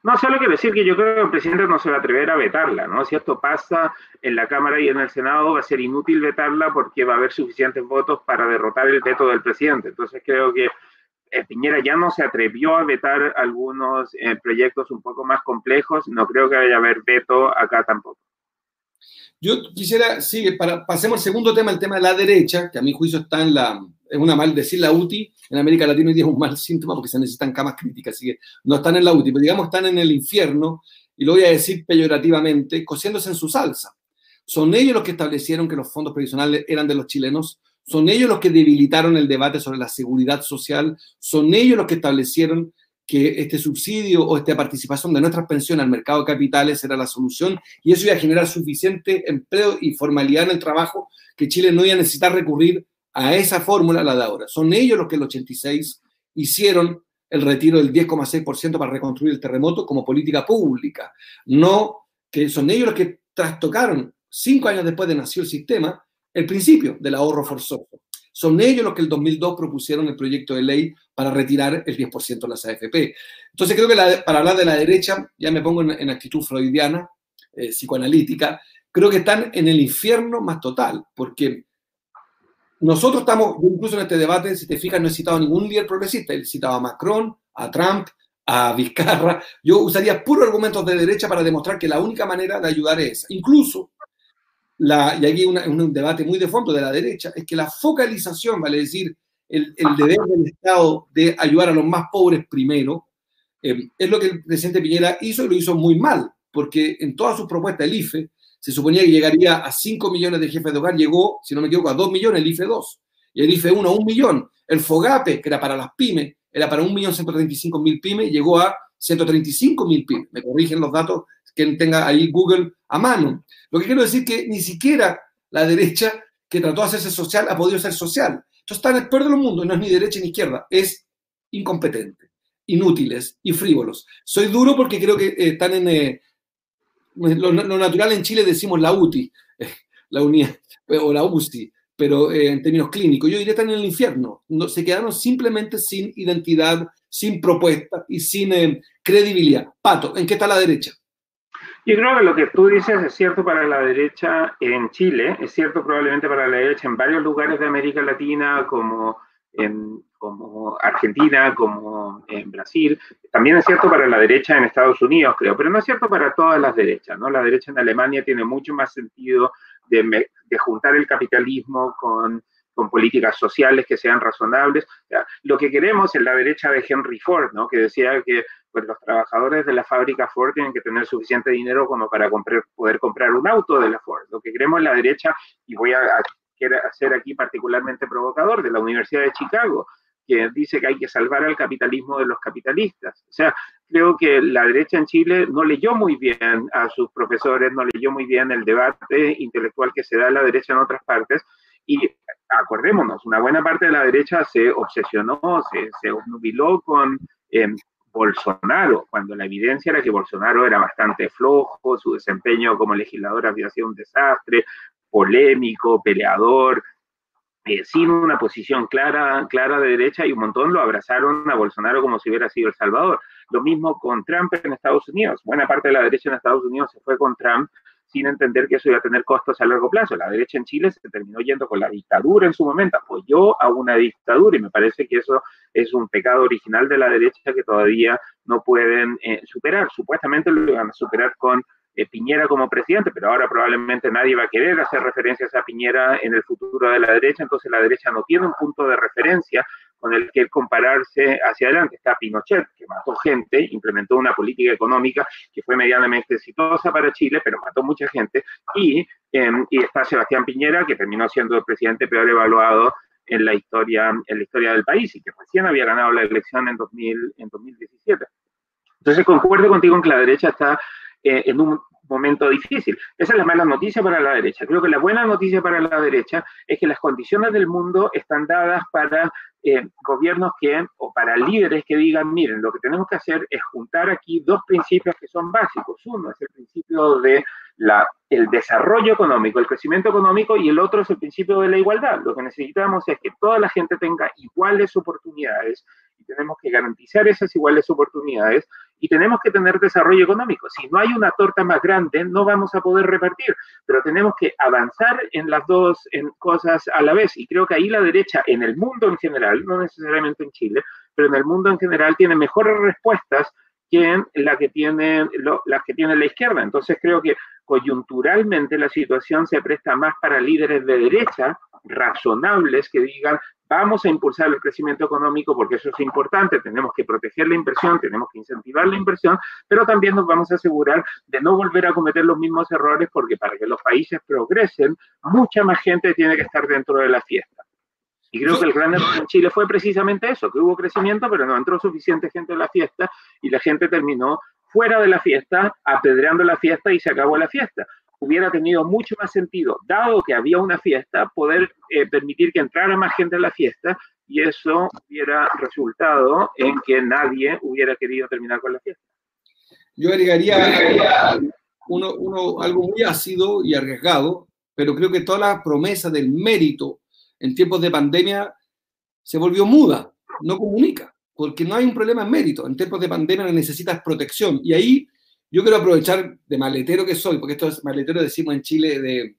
No, solo quiero decir que yo creo que el presidente no se va a atrever a vetarla, ¿no? Si esto pasa en la Cámara y en el Senado, va a ser inútil vetarla porque va a haber suficientes votos para derrotar el veto del presidente. Entonces creo que eh, Piñera ya no se atrevió a vetar algunos eh, proyectos un poco más complejos. No creo que vaya a haber veto acá tampoco. Yo quisiera, sí, para, pasemos al segundo tema, el tema de la derecha, que a mi juicio está en la, es una mal decir la UTI, en América Latina hoy día es un mal síntoma porque se necesitan camas críticas, así que no están en la UTI, pero digamos están en el infierno, y lo voy a decir peyorativamente, cociéndose en su salsa. Son ellos los que establecieron que los fondos previsionales eran de los chilenos, son ellos los que debilitaron el debate sobre la seguridad social, son ellos los que establecieron que este subsidio o esta participación de nuestras pensiones al mercado de capitales era la solución y eso iba a generar suficiente empleo y formalidad en el trabajo que Chile no iba a necesitar recurrir a esa fórmula, la de ahora. Son ellos los que en el 86 hicieron el retiro del 10,6% para reconstruir el terremoto como política pública. No que son ellos los que trastocaron, cinco años después de nació el sistema, el principio del ahorro forzoso. Son ellos los que el 2002 propusieron el proyecto de ley para retirar el 10% de las AFP. Entonces creo que para hablar de la derecha, ya me pongo en, actitud freudiana, eh, psicoanalítica, creo que están en el infierno más total, porque nosotros estamos, incluso en este debate, si te fijas, no he citado a ningún líder progresista, he citado a Macron, a Trump, a Vizcarra. Yo usaría puros argumentos de derecha para demostrar que la única manera de ayudar es. Incluso, la, y aquí un debate muy de fondo de la derecha, es que la focalización, vale decir, el, deber del Estado de ayudar a los más pobres primero, eh, es lo que el presidente Piñera hizo y lo hizo muy mal, porque en todas sus propuestas, el IFE, se suponía que llegaría a 5 millones de jefes de hogar, llegó, si no me equivoco, a 2 millones, el IFE 2, y el IFE 1 a 1 millón. El FOGAPE, que era para las pymes, era para 1.135.000 pymes, llegó a 135.000 pymes. Me corrigen los datos, que tenga ahí Google a mano. Lo que quiero decir es que ni siquiera la derecha que trató de hacerse social ha podido ser social. Entonces está en el peor de los mundos, no es ni derecha ni izquierda, es incompetente, inútiles y frívolos. Soy duro porque creo que eh, están en, eh, lo, natural en Chile decimos la UTI, la unidad, o la UCI, pero eh, en términos clínicos, yo diría están en el infierno. No, se quedaron simplemente sin identidad, sin propuesta y sin eh, credibilidad. Pato, ¿en qué está la derecha? Yo creo que lo que tú dices es cierto para la derecha en Chile, es cierto probablemente para la derecha en varios lugares de América Latina, como en Argentina, como en Brasil. También es cierto para la derecha en Estados Unidos, creo, pero no es cierto para todas las derechas, ¿no? La derecha en Alemania tiene mucho más sentido de, juntar el capitalismo con, con, políticas sociales que sean razonables. lo que queremos es la derecha de Henry Ford, ¿no? Que decía que pues, los trabajadores de la fábrica Ford tienen que tener suficiente dinero como para comprar, poder comprar un auto de la Ford. Lo que queremos la derecha, y voy a, a hacer aquí particularmente provocador, de la Universidad de Chicago, que dice que hay que salvar al capitalismo de los capitalistas. O sea, creo que la derecha en Chile no leyó muy bien a sus profesores, no leyó muy bien el debate intelectual que se da en la derecha en otras partes. Y acordémonos, una buena parte de la derecha se obsesionó, se, se obnubiló con em, Bolsonaro, cuando la evidencia era que Bolsonaro era bastante flojo, su desempeño como legislador había sido un desastre, polémico, peleador, eh, sin una posición clara, clara de derecha y un montón lo abrazaron a Bolsonaro como si hubiera sido El Salvador. Lo mismo con Trump en Estados Unidos. Buena parte de la derecha en Estados Unidos se fue con Trump sin entender que eso iba a tener costos a largo plazo. La derecha en Chile se terminó yendo con la dictadura en su momento, apoyó a una dictadura y me parece que eso es un pecado original de la derecha que todavía no pueden eh, superar. Supuestamente lo iban a superar con eh, Piñera como presidente, pero ahora probablemente nadie va a querer hacer referencias a Piñera en el futuro de la derecha, entonces la derecha no tiene un punto de referencia con el que compararse hacia adelante. Está Pinochet, que mató gente, implementó una política económica que fue medianamente exitosa para Chile, pero mató mucha gente. Y, em, y está Sebastián Piñera, que terminó siendo el presidente peor evaluado en la historia, en la historia del país y que recién había ganado la elección en, 2000, en 2017. Entonces, concuerdo contigo en que la derecha está eh, en un momento difícil. Esa es la mala noticia para la derecha. Creo que la buena noticia para la derecha es que las condiciones del mundo están dadas para eh, gobiernos que, o para líderes que digan, miren, lo que tenemos que hacer es juntar aquí dos principios que son básicos. Uno es el principio de el desarrollo económico, el crecimiento económico, y el otro es el principio de la igualdad. Lo que necesitamos es que toda la gente tenga iguales oportunidades y tenemos que garantizar esas iguales oportunidades y tenemos que tener desarrollo económico. Si no hay una torta más grande, no vamos a poder repartir, pero tenemos que avanzar en las dos en cosas a la vez. Y creo que ahí la derecha, en el mundo en general, no necesariamente en Chile, pero en el mundo en general, tiene mejores respuestas que la que tiene, las que tiene la izquierda. Entonces creo que coyunturalmente la situación se presta más para líderes de derecha razonables que digan vamos a impulsar el crecimiento económico porque eso es importante, tenemos que proteger la inversión, tenemos que incentivar la inversión, pero también nos vamos a asegurar de no volver a cometer los mismos errores porque para que los países progresen, mucha más gente tiene que estar dentro de la fiesta. Y creo que el gran error en Chile fue precisamente eso, que hubo crecimiento, pero no entró suficiente gente en la fiesta y la gente terminó fuera de la fiesta, apedreando la fiesta y se acabó la fiesta hubiera tenido mucho más sentido, dado que había una fiesta, poder eh, permitir que entrara más gente a la fiesta y eso hubiera resultado en que nadie hubiera querido terminar con la fiesta. Yo agregaría uno, uno, algo muy ácido y arriesgado, pero creo que toda la promesa del mérito en tiempos de pandemia se volvió muda, no comunica, porque no hay un problema en mérito. En tiempos de pandemia necesitas protección y ahí yo quiero aprovechar de maletero que soy, porque esto es maletero, decimos en Chile, de,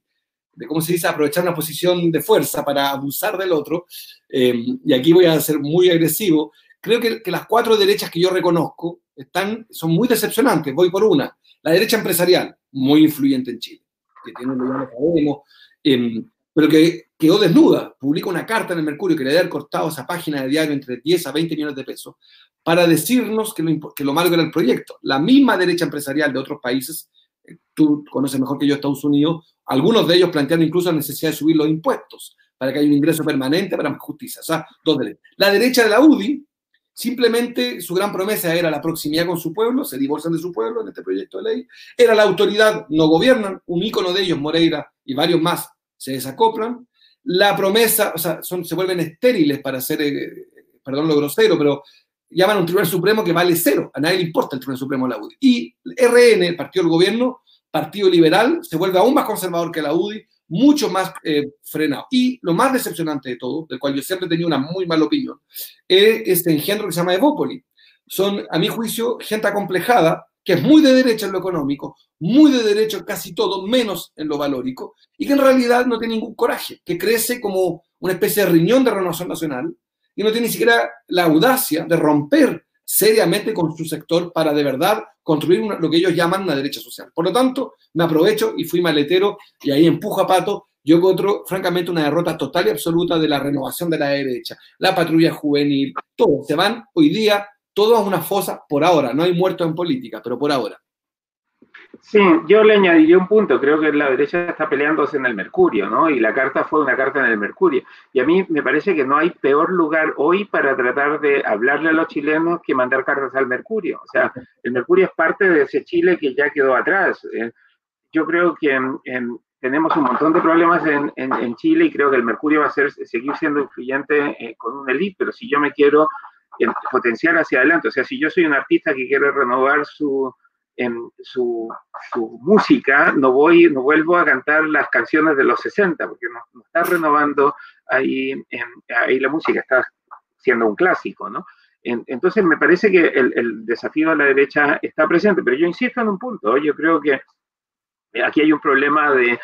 cómo se dice, aprovechar una posición de fuerza para abusar del otro, eh, y aquí voy a ser muy agresivo, creo que, las cuatro derechas que yo reconozco están, son muy decepcionantes. Voy por una. La derecha empresarial, muy influyente en Chile, que tiene un lugar académico, eh, pero que quedó desnuda. Publica una carta en el Mercurio que le había cortado esa página de diario entre 10 a 20 millones de pesos para decirnos que lo, malo era el proyecto. La misma derecha empresarial de otros países, eh, tú conoces mejor que yo Estados Unidos, algunos de ellos plantean incluso la necesidad de subir los impuestos para que haya un ingreso permanente para más justicia. O sea, dos. La derecha de la UDI, simplemente su gran promesa era la proximidad con su pueblo, se divorcian de su pueblo en este proyecto de ley, era la autoridad, no gobiernan, un ícono de ellos, Moreira y varios más, se desacoplan. La promesa, o sea, son, se vuelven estériles para hacer, eh, perdón lo grosero, pero llaman a un Tribunal Supremo que vale cero. A nadie le importa el Tribunal Supremo de la UDI. Y RN, el partido del gobierno, partido liberal, se vuelve aún más conservador que la UDI, mucho más eh, frenado. Y lo más decepcionante de todo, del cual yo siempre he tenido una muy mala opinión, es este engendro que se llama Evópoli. Son, a mi juicio, gente acomplejada, que es muy de derecha en lo económico, muy de derecha en casi todo, menos en lo valórico, y que en realidad no tiene ningún coraje, que crece como una especie de riñón de renovación nacional, y no tiene ni siquiera la audacia de romper seriamente con su sector para de verdad construir lo que ellos llaman una derecha social. Por lo tanto, me aprovecho y fui maletero y ahí empujo a Pato. Yo encuentro, francamente, una derrota total y absoluta de la renovación de la derecha. La patrulla juvenil, todos se van hoy día, todos a una fosa por ahora. No hay muertos en política, pero por ahora. Sí, yo le añadiría un punto. Creo que la derecha está peleándose en el Mercurio, ¿no? Y la carta fue una carta en el Mercurio. Y a mí me parece que no hay peor lugar hoy para tratar de hablarle a los chilenos que mandar cartas al Mercurio. O sea, el Mercurio es parte de ese Chile que ya quedó atrás. Eh, yo creo que tenemos un montón de problemas en, Chile y creo que el Mercurio va a ser, seguir siendo influyente eh, con un elite, pero si yo me quiero eh, potenciar hacia adelante, o sea, si yo soy un artista que quiere renovar su su, música, no, voy, no vuelvo a cantar las canciones de los 60, porque no, está renovando ahí, ahí la música, está siendo un clásico, ¿no? entonces me parece que el, desafío a la derecha está presente, pero yo insisto en un punto, yo creo que aquí hay un problema de,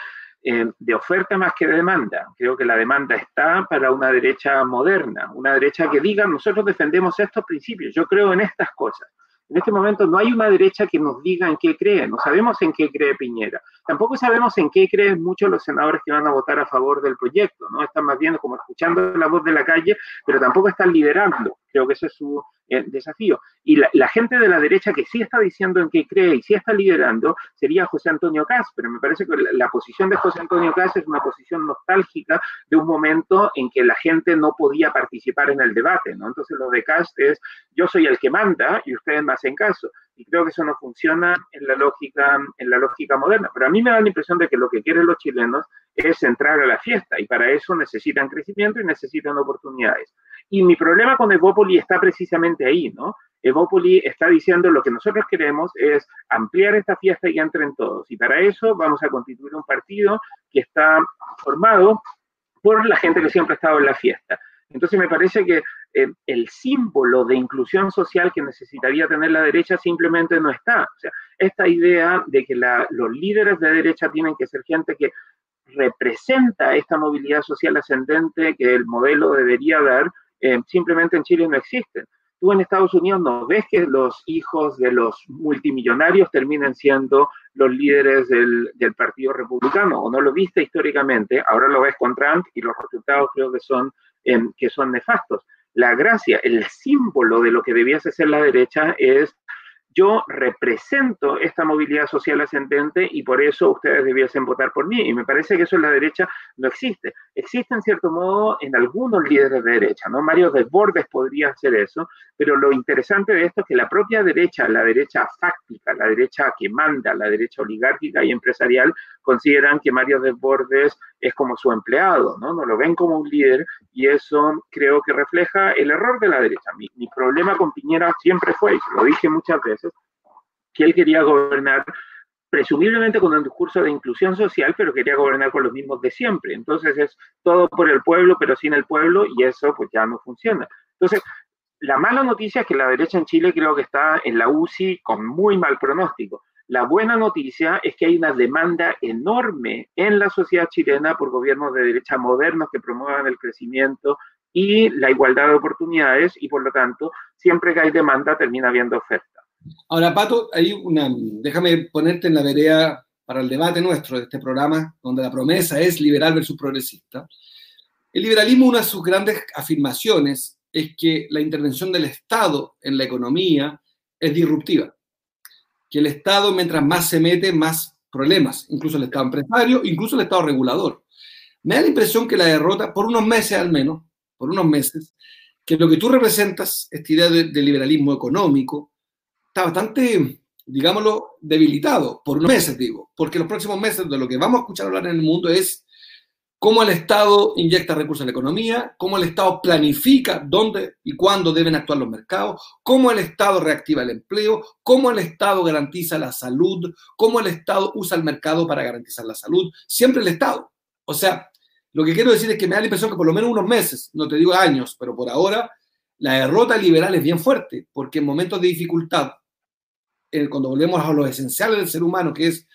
eh, de oferta más que de demanda. Creo que la demanda está para una derecha moderna, una derecha que diga, nosotros defendemos estos principios, yo creo en estas cosas. En este momento no hay una derecha que nos diga en qué cree, no sabemos en qué cree Piñera. Tampoco sabemos en qué creen muchos los senadores que van a votar a favor del proyecto, ¿no? Están más bien como escuchando la voz de la calle, pero tampoco están liderando. Creo que ese es su eh, desafío. Y la, gente de la derecha que sí está diciendo en qué cree y sí está liderando sería José Antonio Caz, pero me parece que la, posición de José Antonio Caz es una posición nostálgica de un momento en que la gente no podía participar en el debate, ¿no? Entonces lo de Caz es yo soy el que manda y ustedes me hacen caso. Y creo que eso no funciona en la lógica, en la lógica moderna. Pero a mí me da la impresión de que lo que quieren los chilenos es entrar a la fiesta y para eso necesitan crecimiento y necesitan oportunidades. Y mi problema con Evópoli está precisamente ahí, ¿no? Evópoli está diciendo lo que nosotros queremos es ampliar esta fiesta y entren todos. Y para eso vamos a constituir un partido que está formado por la gente que siempre ha estado en la fiesta. Entonces me parece que eh, el símbolo de inclusión social que necesitaría tener la derecha simplemente no está. O sea, esta idea de que los líderes de derecha tienen que ser gente que representa esta movilidad social ascendente que el modelo debería dar, eh, simplemente en Chile no existen. Tú en Estados Unidos no ves que los hijos de los multimillonarios terminen siendo los líderes del, Partido Republicano, o no lo viste históricamente, ahora lo ves con Trump y los resultados creo que son, eh, que son nefastos. La gracia, el símbolo de lo que debiese ser la derecha es yo represento esta movilidad social ascendente y por eso ustedes debiesen votar por mí. Y me parece que eso en la derecha no existe. Existe en cierto modo en algunos líderes de derecha, ¿no? Mario Desbordes podría hacer eso, pero lo interesante de esto es que la propia derecha, la derecha fáctica, la derecha que manda, la derecha oligárquica y empresarial, consideran que Mario Desbordes es como su empleado, ¿no? No lo ven como un líder y eso creo que refleja el error de la derecha. Mi, problema con Piñera siempre fue, y lo dije muchas veces, que él quería gobernar presumiblemente con un discurso de inclusión social, pero quería gobernar con los mismos de siempre. Entonces es todo por el pueblo, pero sin el pueblo, y eso pues ya no funciona. Entonces, la mala noticia es que la derecha en Chile creo que está en la UCI con muy mal pronóstico. La buena noticia es que hay una demanda enorme en la sociedad chilena por gobiernos de derecha modernos que promuevan el crecimiento y la igualdad de oportunidades y por lo tanto, siempre que hay demanda termina habiendo oferta. Ahora, Pato, hay una, déjame ponerte en la vereda para el debate nuestro de este programa, donde la promesa es liberal versus progresista. El liberalismo, una de sus grandes afirmaciones es que la intervención del Estado en la economía es disruptiva. Que el Estado, mientras más se mete, más problemas, incluso el Estado empresario, incluso el Estado regulador. Me da la impresión que la derrota, por unos meses al menos, por unos meses, que lo que tú representas, esta idea de, de liberalismo económico, está bastante, digámoslo, debilitado, por meses digo, porque los próximos meses de lo que vamos a escuchar hablar en el mundo es cómo el Estado inyecta recursos en la economía, cómo el Estado planifica dónde y cuándo deben actuar los mercados, cómo el Estado reactiva el empleo, cómo el Estado garantiza la salud, cómo el Estado usa el mercado para garantizar la salud, siempre el Estado. O sea, lo que quiero decir es que me da la impresión que por lo menos unos meses, no te digo años, pero por ahora, la derrota liberal es bien fuerte, porque en momentos de dificultad cuando volvemos a lo esencial del ser humano, que es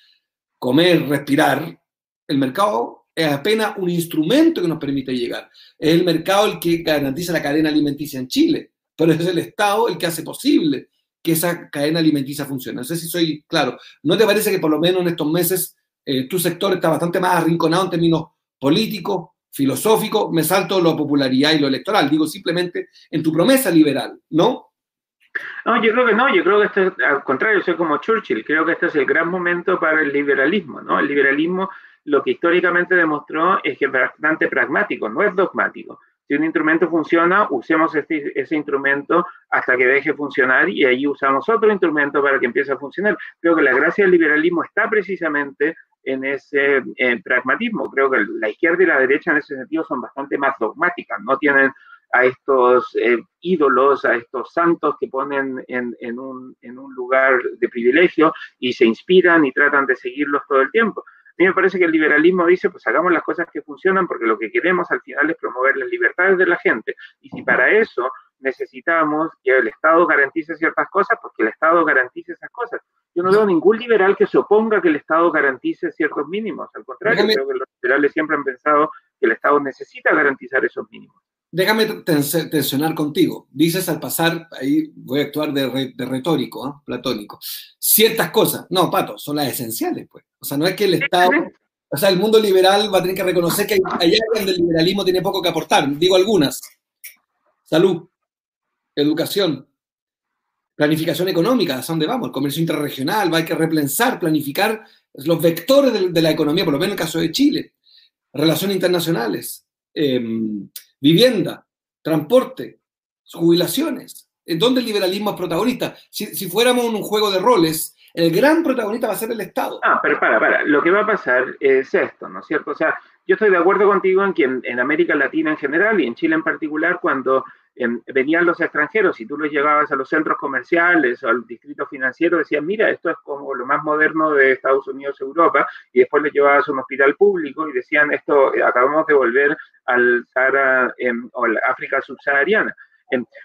comer, respirar, el mercado es apenas un instrumento que nos permite llegar. Es el mercado el que garantiza la cadena alimenticia en Chile, pero es el Estado el que hace posible que esa cadena alimenticia funcione. No sé si soy claro. ¿No te parece que por lo menos en estos meses eh, tu sector está bastante más arrinconado en términos políticos, filosóficos? Me salto lo popularidad y lo electoral. Digo simplemente en tu promesa liberal, ¿no? No, yo creo que no, yo creo que esto, al contrario, soy como Churchill, creo que este es el gran momento para el liberalismo, ¿no? El liberalismo lo que históricamente demostró es que es bastante pragmático, no es dogmático. Si un instrumento funciona, usemos este, ese instrumento hasta que deje funcionar y ahí usamos otro instrumento para que empiece a funcionar. Creo que la gracia del liberalismo está precisamente en ese pragmatismo. Creo que la izquierda y la derecha en ese sentido son bastante más dogmáticas, no tienen a estos eh, ídolos, a estos santos que ponen en, un, lugar de privilegio y se inspiran y tratan de seguirlos todo el tiempo. A mí me parece que el liberalismo dice, pues hagamos las cosas que funcionan porque lo que queremos al final es promover las libertades de la gente. Y si para eso necesitamos que el Estado garantice ciertas cosas, pues que el Estado garantice esas cosas. Yo no veo ningún liberal que se oponga a que el Estado garantice ciertos mínimos. Al contrario, creo que los liberales siempre han pensado que el Estado necesita garantizar esos mínimos. Déjame tensionar contigo. Dices al pasar, ahí voy a actuar de, retórico, ¿eh? platónico, ciertas cosas. No, Pato, son las esenciales, pues. O sea, no es que el Estado, o sea, el mundo liberal va a tener que reconocer que allá donde el liberalismo tiene poco que aportar. Digo algunas. Salud, educación, planificación económica, ¿a dónde vamos? El comercio interregional, va a hay que repensar, planificar los vectores de, la economía, por lo menos en el caso de Chile. Relaciones internacionales. Eh, vivienda, transporte, jubilaciones, en donde el liberalismo es protagonista. Si, fuéramos un juego de roles, el gran protagonista va a ser el Estado. Ah, pero para, para, lo que va a pasar es esto, ¿no es cierto? O sea, yo estoy de acuerdo contigo en que en América Latina en general y en Chile en particular, cuando venían los extranjeros y tú los llevabas a los centros comerciales o al distrito financiero, decían, mira, esto es como lo más moderno de Estados Unidos, Europa, y después los llevabas a un hospital público y decían, esto acabamos de volver al Sahara o la África subsahariana.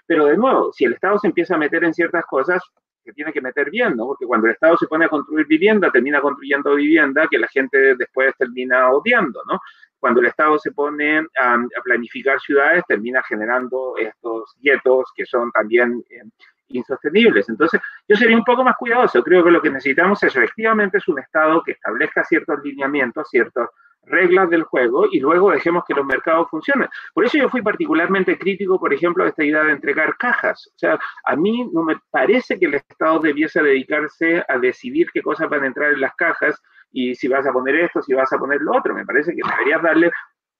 pero de nuevo, si el Estado se empieza a meter en ciertas cosas, que tiene que meter bien, ¿no? Porque cuando el Estado se pone a construir vivienda, termina construyendo vivienda que la gente después termina odiando, ¿no? Cuando el Estado se pone a, planificar ciudades, termina generando estos guetos que son también eh, insostenibles. Entonces, yo sería un poco más cuidadoso. Creo que lo que necesitamos es efectivamente es un Estado que establezca ciertos lineamientos, ciertas reglas del juego y luego dejemos que los mercados funcionen. Por eso yo fui particularmente crítico, por ejemplo, a esta idea de entregar cajas. O sea, a mí no me parece que el Estado debiese dedicarse a decidir qué cosas van a entrar en las cajas y si vas a poner esto, si vas a poner lo otro. Me parece que deberías darle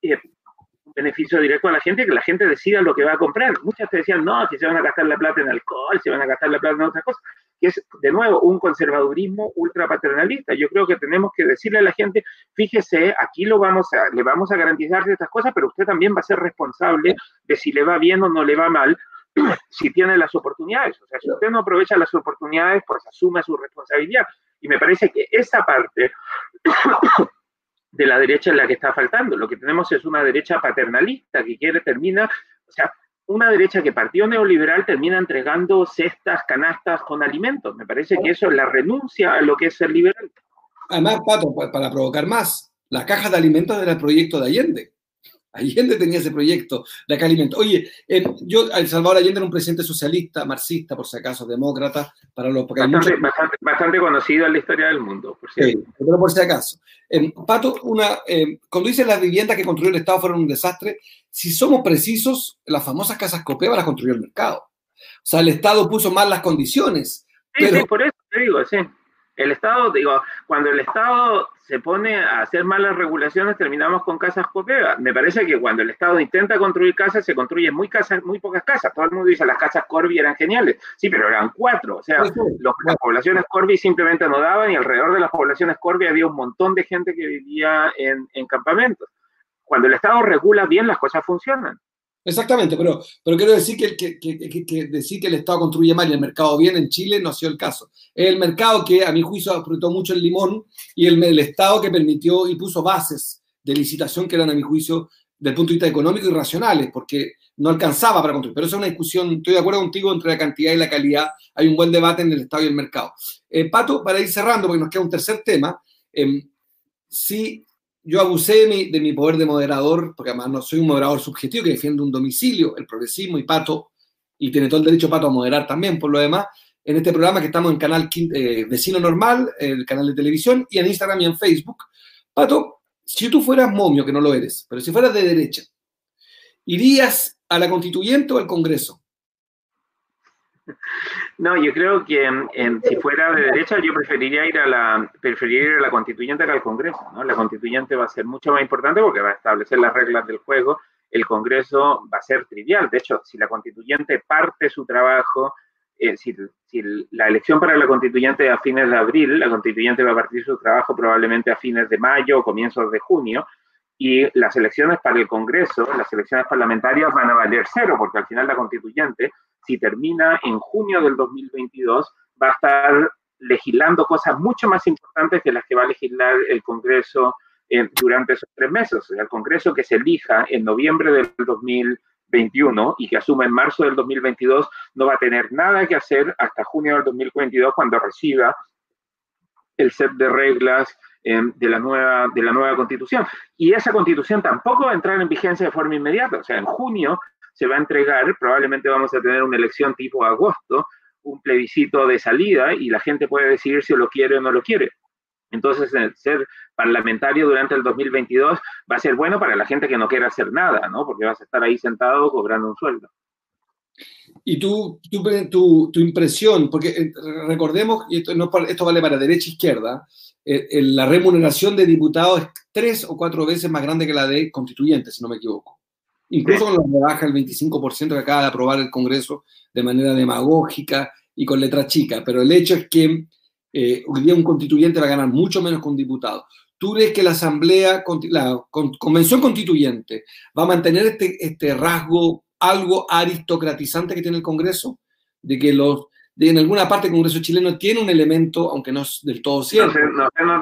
eh, un beneficio directo a la gente, que la gente decida lo que va a comprar. Muchas te decían, no, si se van a gastar la plata en alcohol, se van a gastar la plata en otras cosas, que es, de nuevo, un conservadurismo ultra paternalista. Yo creo que tenemos que decirle a la gente, fíjese, aquí lo vamos le vamos a garantizar estas cosas, pero usted también va a ser responsable de si le va bien o no le va mal, si tiene las oportunidades. O sea, si usted no aprovecha las oportunidades, pues asume su responsabilidad. Y me parece que esa parte de la derecha es la que está faltando. Lo que tenemos es una derecha paternalista que quiere, termina, o sea, una derecha que partió neoliberal termina entregando cestas, canastas con alimentos. Me parece que eso es la renuncia a lo que es ser liberal. Además, Pato, para provocar más, las cajas de alimentos era el proyecto de Allende. Allende tenía ese proyecto de acá alimento. Oye, eh, yo, El Salvador Allende era un presidente socialista, marxista, por si acaso, demócrata, para los... Bastante, conocido en la historia del mundo, por cierto. Sí, pero por si acaso. Eh, Pato, una, eh, cuando dice las viviendas que construyó el Estado fueron un desastre, si somos precisos, las famosas casas Copeva las construyó el mercado. O sea, el Estado puso mal las condiciones. Sí, sí, por eso te digo, sí. El Estado, digo, cuando el Estado se pone a hacer malas regulaciones, terminamos con casas Copeva. Me parece que cuando el Estado intenta construir casas, se construyen muy, casas, muy pocas casas. Todo el mundo dice las casas Corby eran geniales. Sí, pero eran cuatro. O sea, las poblaciones Corby simplemente no daban y alrededor de las poblaciones Corby había un montón de gente que vivía en, en campamentos. Cuando el Estado regula bien, las cosas funcionan. Exactamente, pero, pero quiero decir que, que, que, decir que el Estado construye mal y el mercado bien en Chile no ha sido el caso. Es el mercado que a mi juicio apretó mucho el limón y el, Estado que permitió y puso bases de licitación que eran a mi juicio del punto de vista económico y racionales, porque no alcanzaba para construir. Pero esa es una discusión, estoy de acuerdo contigo, entre la cantidad y la calidad. Hay un buen debate en el Estado y el mercado. Eh, Pato, para ir cerrando, porque nos queda un tercer tema, eh, si yo abusé de mi, poder de moderador, porque además no soy un moderador subjetivo que defiende un domicilio, el progresismo y Pato, y tiene todo el derecho Pato a moderar también, por lo demás, en este programa que estamos en canal eh, Vecino Normal, el canal de televisión, y en Instagram y en Facebook. Pato, si tú fueras momio, que no lo eres, pero si fueras de derecha, ¿irías a la constituyente o al Congreso? No, yo creo que si fuera de derecha, yo preferiría ir a la preferiría ir a la constituyente que al Congreso. La constituyente va a ser mucho más importante porque va a establecer las reglas del juego. El Congreso va a ser trivial. De hecho, si la constituyente parte su trabajo, eh, si, si, la elección para la constituyente a fines de abril, la constituyente va a partir su trabajo probablemente a fines de mayo o comienzos de junio y las elecciones para el Congreso, las elecciones parlamentarias van a valer cero, porque al final la constituyente, si termina en junio del 2022, va a estar legislando cosas mucho más importantes que las que va a legislar el Congreso eh, durante esos tres meses. O sea, el Congreso que se elija en noviembre del 2021 y que asuma en marzo del 2022 no va a tener nada que hacer hasta junio del 2022 cuando reciba el set de reglas de, la nueva, de la nueva constitución. Y esa constitución tampoco va a entrar en vigencia de forma inmediata. O sea, en junio se va a entregar, probablemente vamos a tener una elección tipo agosto, un plebiscito de salida y la gente puede decidir si lo quiere o no lo quiere. Entonces, ser parlamentario durante el 2022 va a ser bueno para la gente que no quiera hacer nada, ¿no? Porque vas a estar ahí sentado cobrando un sueldo. Y tu, tu, impresión, porque eh, recordemos, y esto, no, esto vale para derecha e izquierda, eh, la remuneración de diputados es tres o cuatro veces más grande que la de constituyentes, si no me equivoco. Incluso con la rebaja el 25% que acaba de aprobar el Congreso de manera demagógica y con letra chica. Pero el hecho es que eh, hoy día un constituyente va a ganar mucho menos que un diputado. ¿Tú crees que la Asamblea, la Convención Constituyente, va a mantener este, este rasgo algo aristocratizante que tiene el Congreso? De que los, de en alguna parte el Congreso chileno tiene un elemento, aunque no es del todo cierto. No sé, no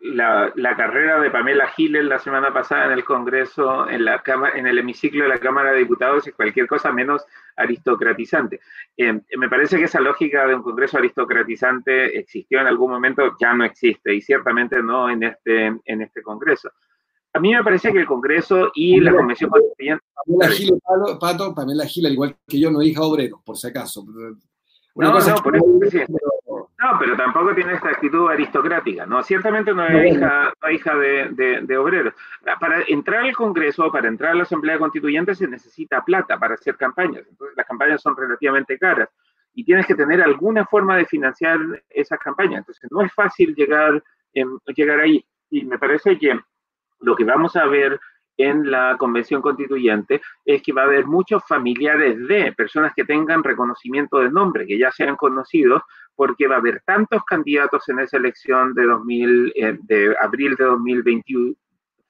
la, la, carrera de Pamela Giles la semana pasada en el Congreso, en, la en el hemiciclo de la Cámara de Diputados, es cualquier cosa menos aristocratizante. Eh, me parece que esa lógica de un Congreso aristocratizante existió en algún momento, ya no existe, y ciertamente no en este, en este Congreso. A mí me parece que el Congreso y la Convención Constituyente... Pamela Giles, Pato, Pamela Giles, al igual que yo, no hija obrero, por si acaso. no, no, por eso, no, pero tampoco tiene esta actitud aristocrática, ¿no? Ciertamente no es hija, hija de, de, obreros. Para entrar al Congreso, para entrar a la Asamblea Constituyente se necesita plata para hacer campañas. Entonces las campañas son relativamente caras y tienes que tener alguna forma de financiar esas campañas. Entonces no es fácil llegar, llegar ahí. Y me parece que lo que vamos a ver en la convención constituyente es que va a haber muchos familiares de personas que tengan reconocimiento de nombre, que ya sean conocidos, porque va a haber tantos candidatos en esa elección de, 2000, eh, abril de 2021,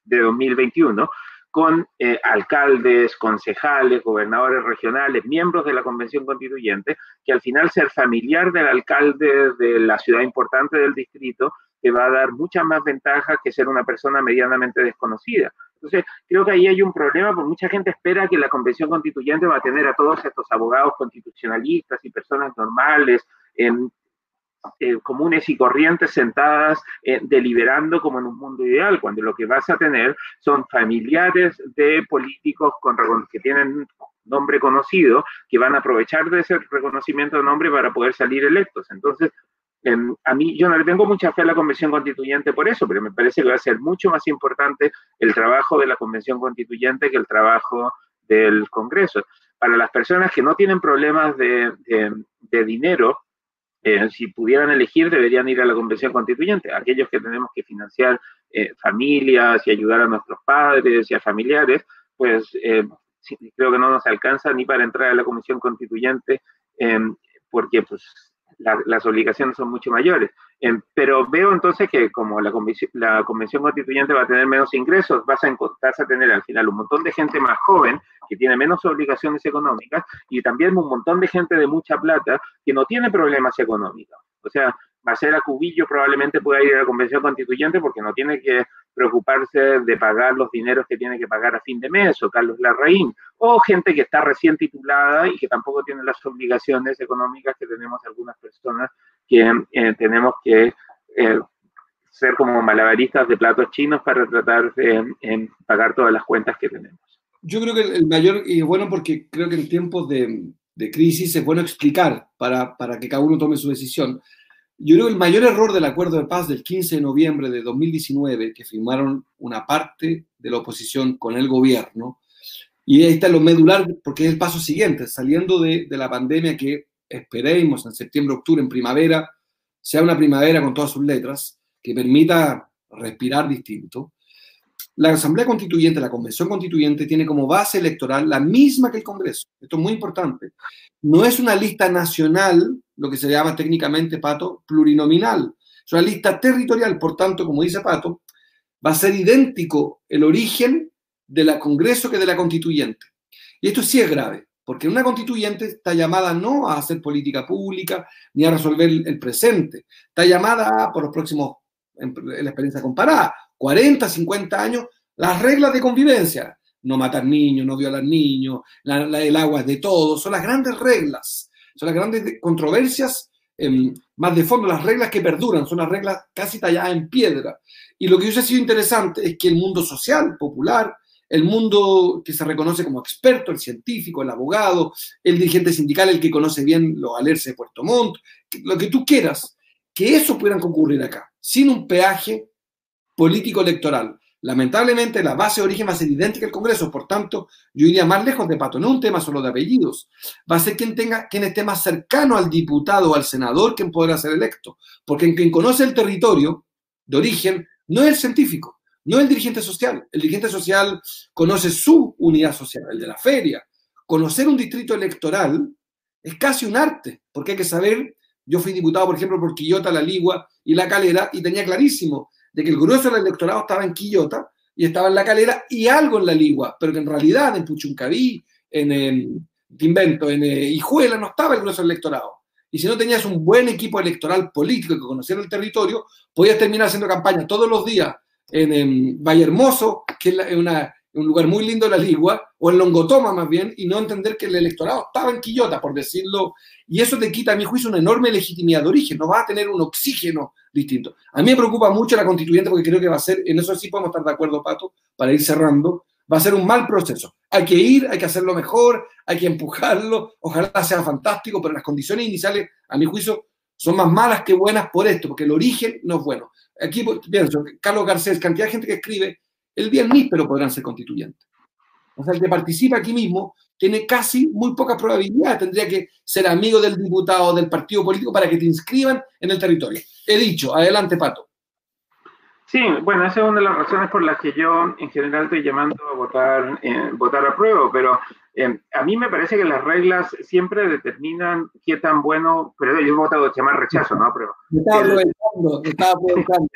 de 2021 con eh, alcaldes, concejales, gobernadores regionales, miembros de la Convención Constituyente, que al final ser familiar del alcalde de la ciudad importante del distrito te va a dar muchas más ventajas que ser una persona medianamente desconocida. Entonces, creo que ahí hay un problema, porque mucha gente espera que la Convención Constituyente va a tener a todos estos abogados constitucionalistas y personas normales, eh, comunes y corrientes sentadas eh, deliberando como en un mundo ideal, cuando lo que vas a tener son familiares de políticos con, que tienen nombre conocido, que van a aprovechar de ese reconocimiento de nombre para poder salir electos. Entonces, a mí yo no le tengo mucha fe a la Convención Constituyente por eso, pero me parece que va a ser mucho más importante el trabajo de la Convención Constituyente que el trabajo del Congreso. Para las personas que no tienen problemas de, dinero, eh, si pudieran elegir, deberían ir a la Convención Constituyente. Aquellos que tenemos que financiar eh, familias y ayudar a nuestros padres y a familiares, pues eh, creo que no nos alcanza ni para entrar a la Convención Constituyente, porque pues las obligaciones son mucho mayores. Em, pero veo entonces que como la convención, la convención constituyente va a tener menos ingresos, vas a, vas a tener al final un montón de gente más joven que tiene menos obligaciones económicas y también un montón de gente de mucha plata que no tiene problemas económicos. O sea, a Cubillo probablemente pueda ir a la convención constituyente porque no tiene que preocuparse de pagar los dineros que tiene que pagar a fin de mes, o Carlos Larraín, o gente que está recién titulada y que tampoco tiene las obligaciones económicas que tenemos algunas personas que eh, tenemos que eh, ser como malabaristas de platos chinos para tratar de pagar todas las cuentas que tenemos. Yo creo que el mayor, y bueno porque creo que en tiempos de, de crisis es bueno explicar para, para que cada uno tome su decisión. Yo creo que el mayor error del acuerdo de paz del 15 de noviembre de 2019, que firmaron una parte de la oposición con el gobierno, y ahí está lo medular, porque es el paso siguiente, saliendo de, la pandemia que esperemos en septiembre, octubre, en primavera, sea una primavera con todas sus letras, que permita respirar distinto. La Asamblea Constituyente, la Convención Constituyente, tiene como base electoral la misma que el Congreso. Esto es muy importante. No es una lista nacional lo que se llama técnicamente, Pato, plurinominal. Es una lista territorial, por tanto, como dice Pato, va a ser idéntico el origen de la Congreso que de la Constituyente. Y esto sí es grave, porque una constituyente está llamada no a hacer política pública ni a resolver el presente, está llamada por los próximos, en la experiencia comparada, 40, 50 años, las reglas de convivencia. No matar niños, no violar niños, el agua es de todos, son las grandes reglas son las grandes controversias em, más de fondo, las reglas que perduran, son las reglas casi talladas en piedra. Y lo que ha sido interesante es que el mundo social, popular, el mundo que se reconoce como experto, el científico, el abogado, el dirigente sindical, el que conoce bien los alerces de Puerto Montt, lo que tú quieras, que eso puedan concurrir acá, sin un peaje político electoral. Lamentablemente, la base de origen va a ser idéntica al Congreso, por tanto, yo iría más lejos de Pato, no un tema solo de apellidos, va a ser quien, tenga, quien esté más cercano al diputado o al senador quien podrá ser electo, porque quien conoce el territorio de origen no es el científico, no es el dirigente social, el dirigente social conoce su unidad social, el de la feria. Conocer un distrito electoral es casi un arte, porque hay que saber, yo fui diputado, por ejemplo, por Quillota, La Ligua y La Calera, y tenía clarísimo de que el grueso del electorado estaba en Quillota y estaba en La Calera y algo en La Ligua, pero que en realidad en Puchuncaví, en, en invento, en eh, Hijuela no estaba el grueso del electorado. Y si no tenías un buen equipo electoral político que conociera el territorio, podías terminar haciendo campaña todos los días en, en Valle Hermoso, que es una, un lugar muy lindo la Ligua, o en Longotoma más bien, y no entender que el electorado estaba en Quillota, por decirlo, y eso te quita, a mi juicio, una enorme legitimidad de origen, no va a tener un oxígeno distinto. A mí me preocupa mucho la constituyente porque creo que va a ser, en eso sí podemos estar de acuerdo, Pato, para ir cerrando, va a ser un mal proceso. Hay que ir, hay que hacerlo mejor, hay que empujarlo, ojalá sea fantástico, pero las condiciones iniciales, a mi juicio, son más malas que buenas por esto, porque el origen no es bueno. Aquí pienso, Carlos Garcés, cantidad de gente que escribe, el día pero podrán ser constituyentes. O sea, el que participa aquí mismo tiene casi muy pocas probabilidades. Tendría que ser amigo del diputado o del partido político para que te inscriban en el territorio. He dicho, adelante, Pato. Sí, bueno, esa es una de las razones por las que yo en general estoy llamando a votar, eh, votar a prueba, pero eh, a mí me parece que las reglas siempre determinan qué tan bueno, pero yo he votado llamar rechazo, ¿no? Pero, estaba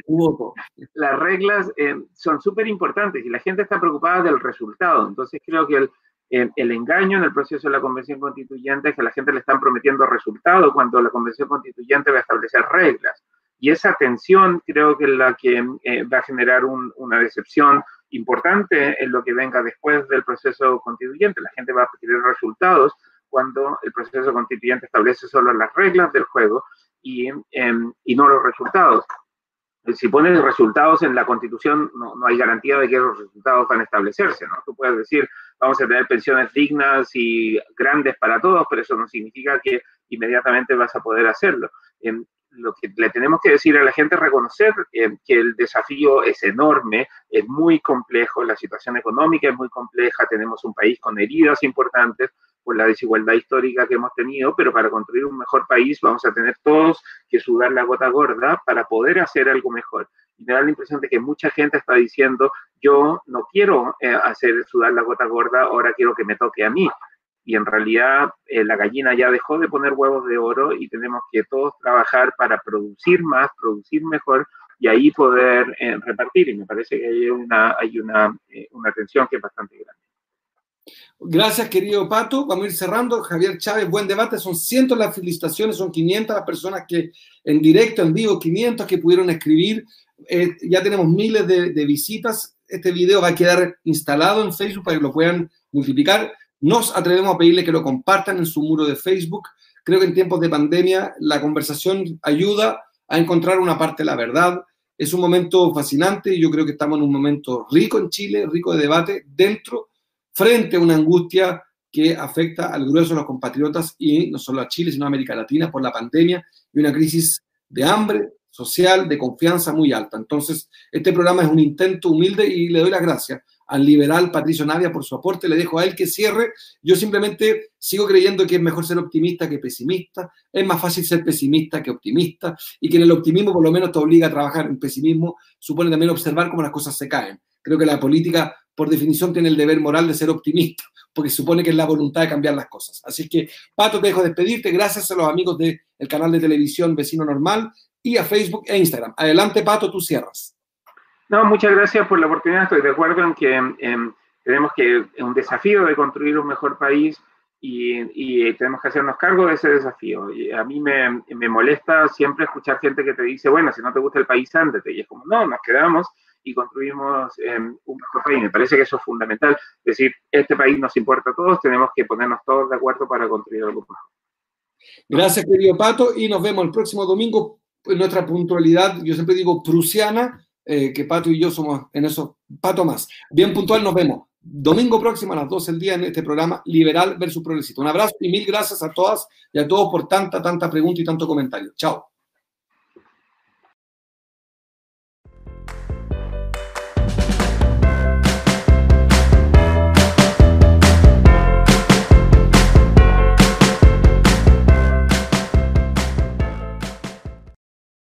tu voto. Las reglas eh, son súper importantes y la gente está preocupada del resultado, entonces creo que el, el engaño en el proceso de la convención constituyente es que la gente le están prometiendo resultados cuando la convención constituyente va a establecer reglas. Y esa tensión creo que es la que eh, va a generar una decepción importante en lo que venga después del proceso constituyente. La gente va a pedir resultados cuando el proceso constituyente establece solo las reglas del juego y, em, no los resultados. Si pones resultados en la constitución, no, hay garantía de que los resultados van a establecerse, ¿no? Tú puedes decir, vamos a tener pensiones dignas y grandes para todos, pero eso no significa que inmediatamente vas a poder hacerlo. Em, lo que le tenemos que decir a la gente es reconocer eh, que el desafío es enorme, es muy complejo, la situación económica es muy compleja, tenemos un país con heridas importantes por la desigualdad histórica que hemos tenido, pero para construir un mejor país vamos a tener todos que sudar la gota gorda para poder hacer algo mejor. Y me da la impresión de que mucha gente está diciendo, yo no quiero eh, hacer sudar la gota gorda, ahora quiero que me toque a mí y en realidad eh, la gallina ya dejó de poner huevos de oro y tenemos que todos trabajar para producir más, producir mejor y ahí poder eh, repartir. Y me parece que hay una, hay una, eh, una tensión que es bastante grande. Gracias, querido Pato. Vamos a ir cerrando. Javier Chávez, buen debate. Son cientos las felicitaciones, son 500 las personas que en directo, en vivo, 500 que pudieron escribir. ya tenemos miles de, de visitas. Este video va a quedar instalado en Facebook para que lo puedan multiplicar. Nos atrevemos a pedirle que lo compartan en su muro de Facebook. Creo que en tiempos de pandemia la conversación ayuda a encontrar una parte de la verdad. Es un momento fascinante y yo creo que estamos en un momento rico en Chile, rico de debate, dentro, frente a una angustia que afecta al grueso de los compatriotas y no solo a Chile, sino a América Latina por la pandemia y una crisis de hambre social, de confianza muy alta. Entonces, este programa es un intento humilde y le doy las gracias al liberal Patricio Navia por su aporte, le dejo a él que cierre. Yo simplemente sigo creyendo que es mejor ser optimista que pesimista, es más fácil ser pesimista que optimista y que en el optimismo por lo menos te obliga a trabajar, en pesimismo supone también observar cómo las cosas se caen. Creo que la política, por definición, tiene el deber moral de ser optimista, porque supone que es la voluntad de cambiar las cosas. Así que, Pato, te dejo despedirte. Gracias a los amigos del canal de televisión Vecino Normal y a Facebook e Instagram. Adelante, Pato, tú cierras. No, muchas gracias por la oportunidad. Estoy de acuerdo en que em, tenemos que, es un desafío de construir un mejor país y, tenemos que hacernos cargo de ese desafío. Y a mí me, me, molesta siempre escuchar gente que te dice, bueno, si no te gusta el país, ándate. Y es como, no, nos quedamos y construimos em, un mejor país. Me parece que eso es fundamental. Es decir, este país nos importa a todos, tenemos que ponernos todos de acuerdo para construir algo mejor. Gracias, querido Pato, y nos vemos el próximo domingo en nuestra puntualidad, yo siempre digo prusiana, eh, que Pato y yo somos en eso, Pato más. Bien puntual, nos vemos. Domingo próximo a las 12 del día en este programa Liberal versus Progresista. Un abrazo y mil gracias a todas y a todos por tanta, tanta pregunta y tanto comentario. Chao.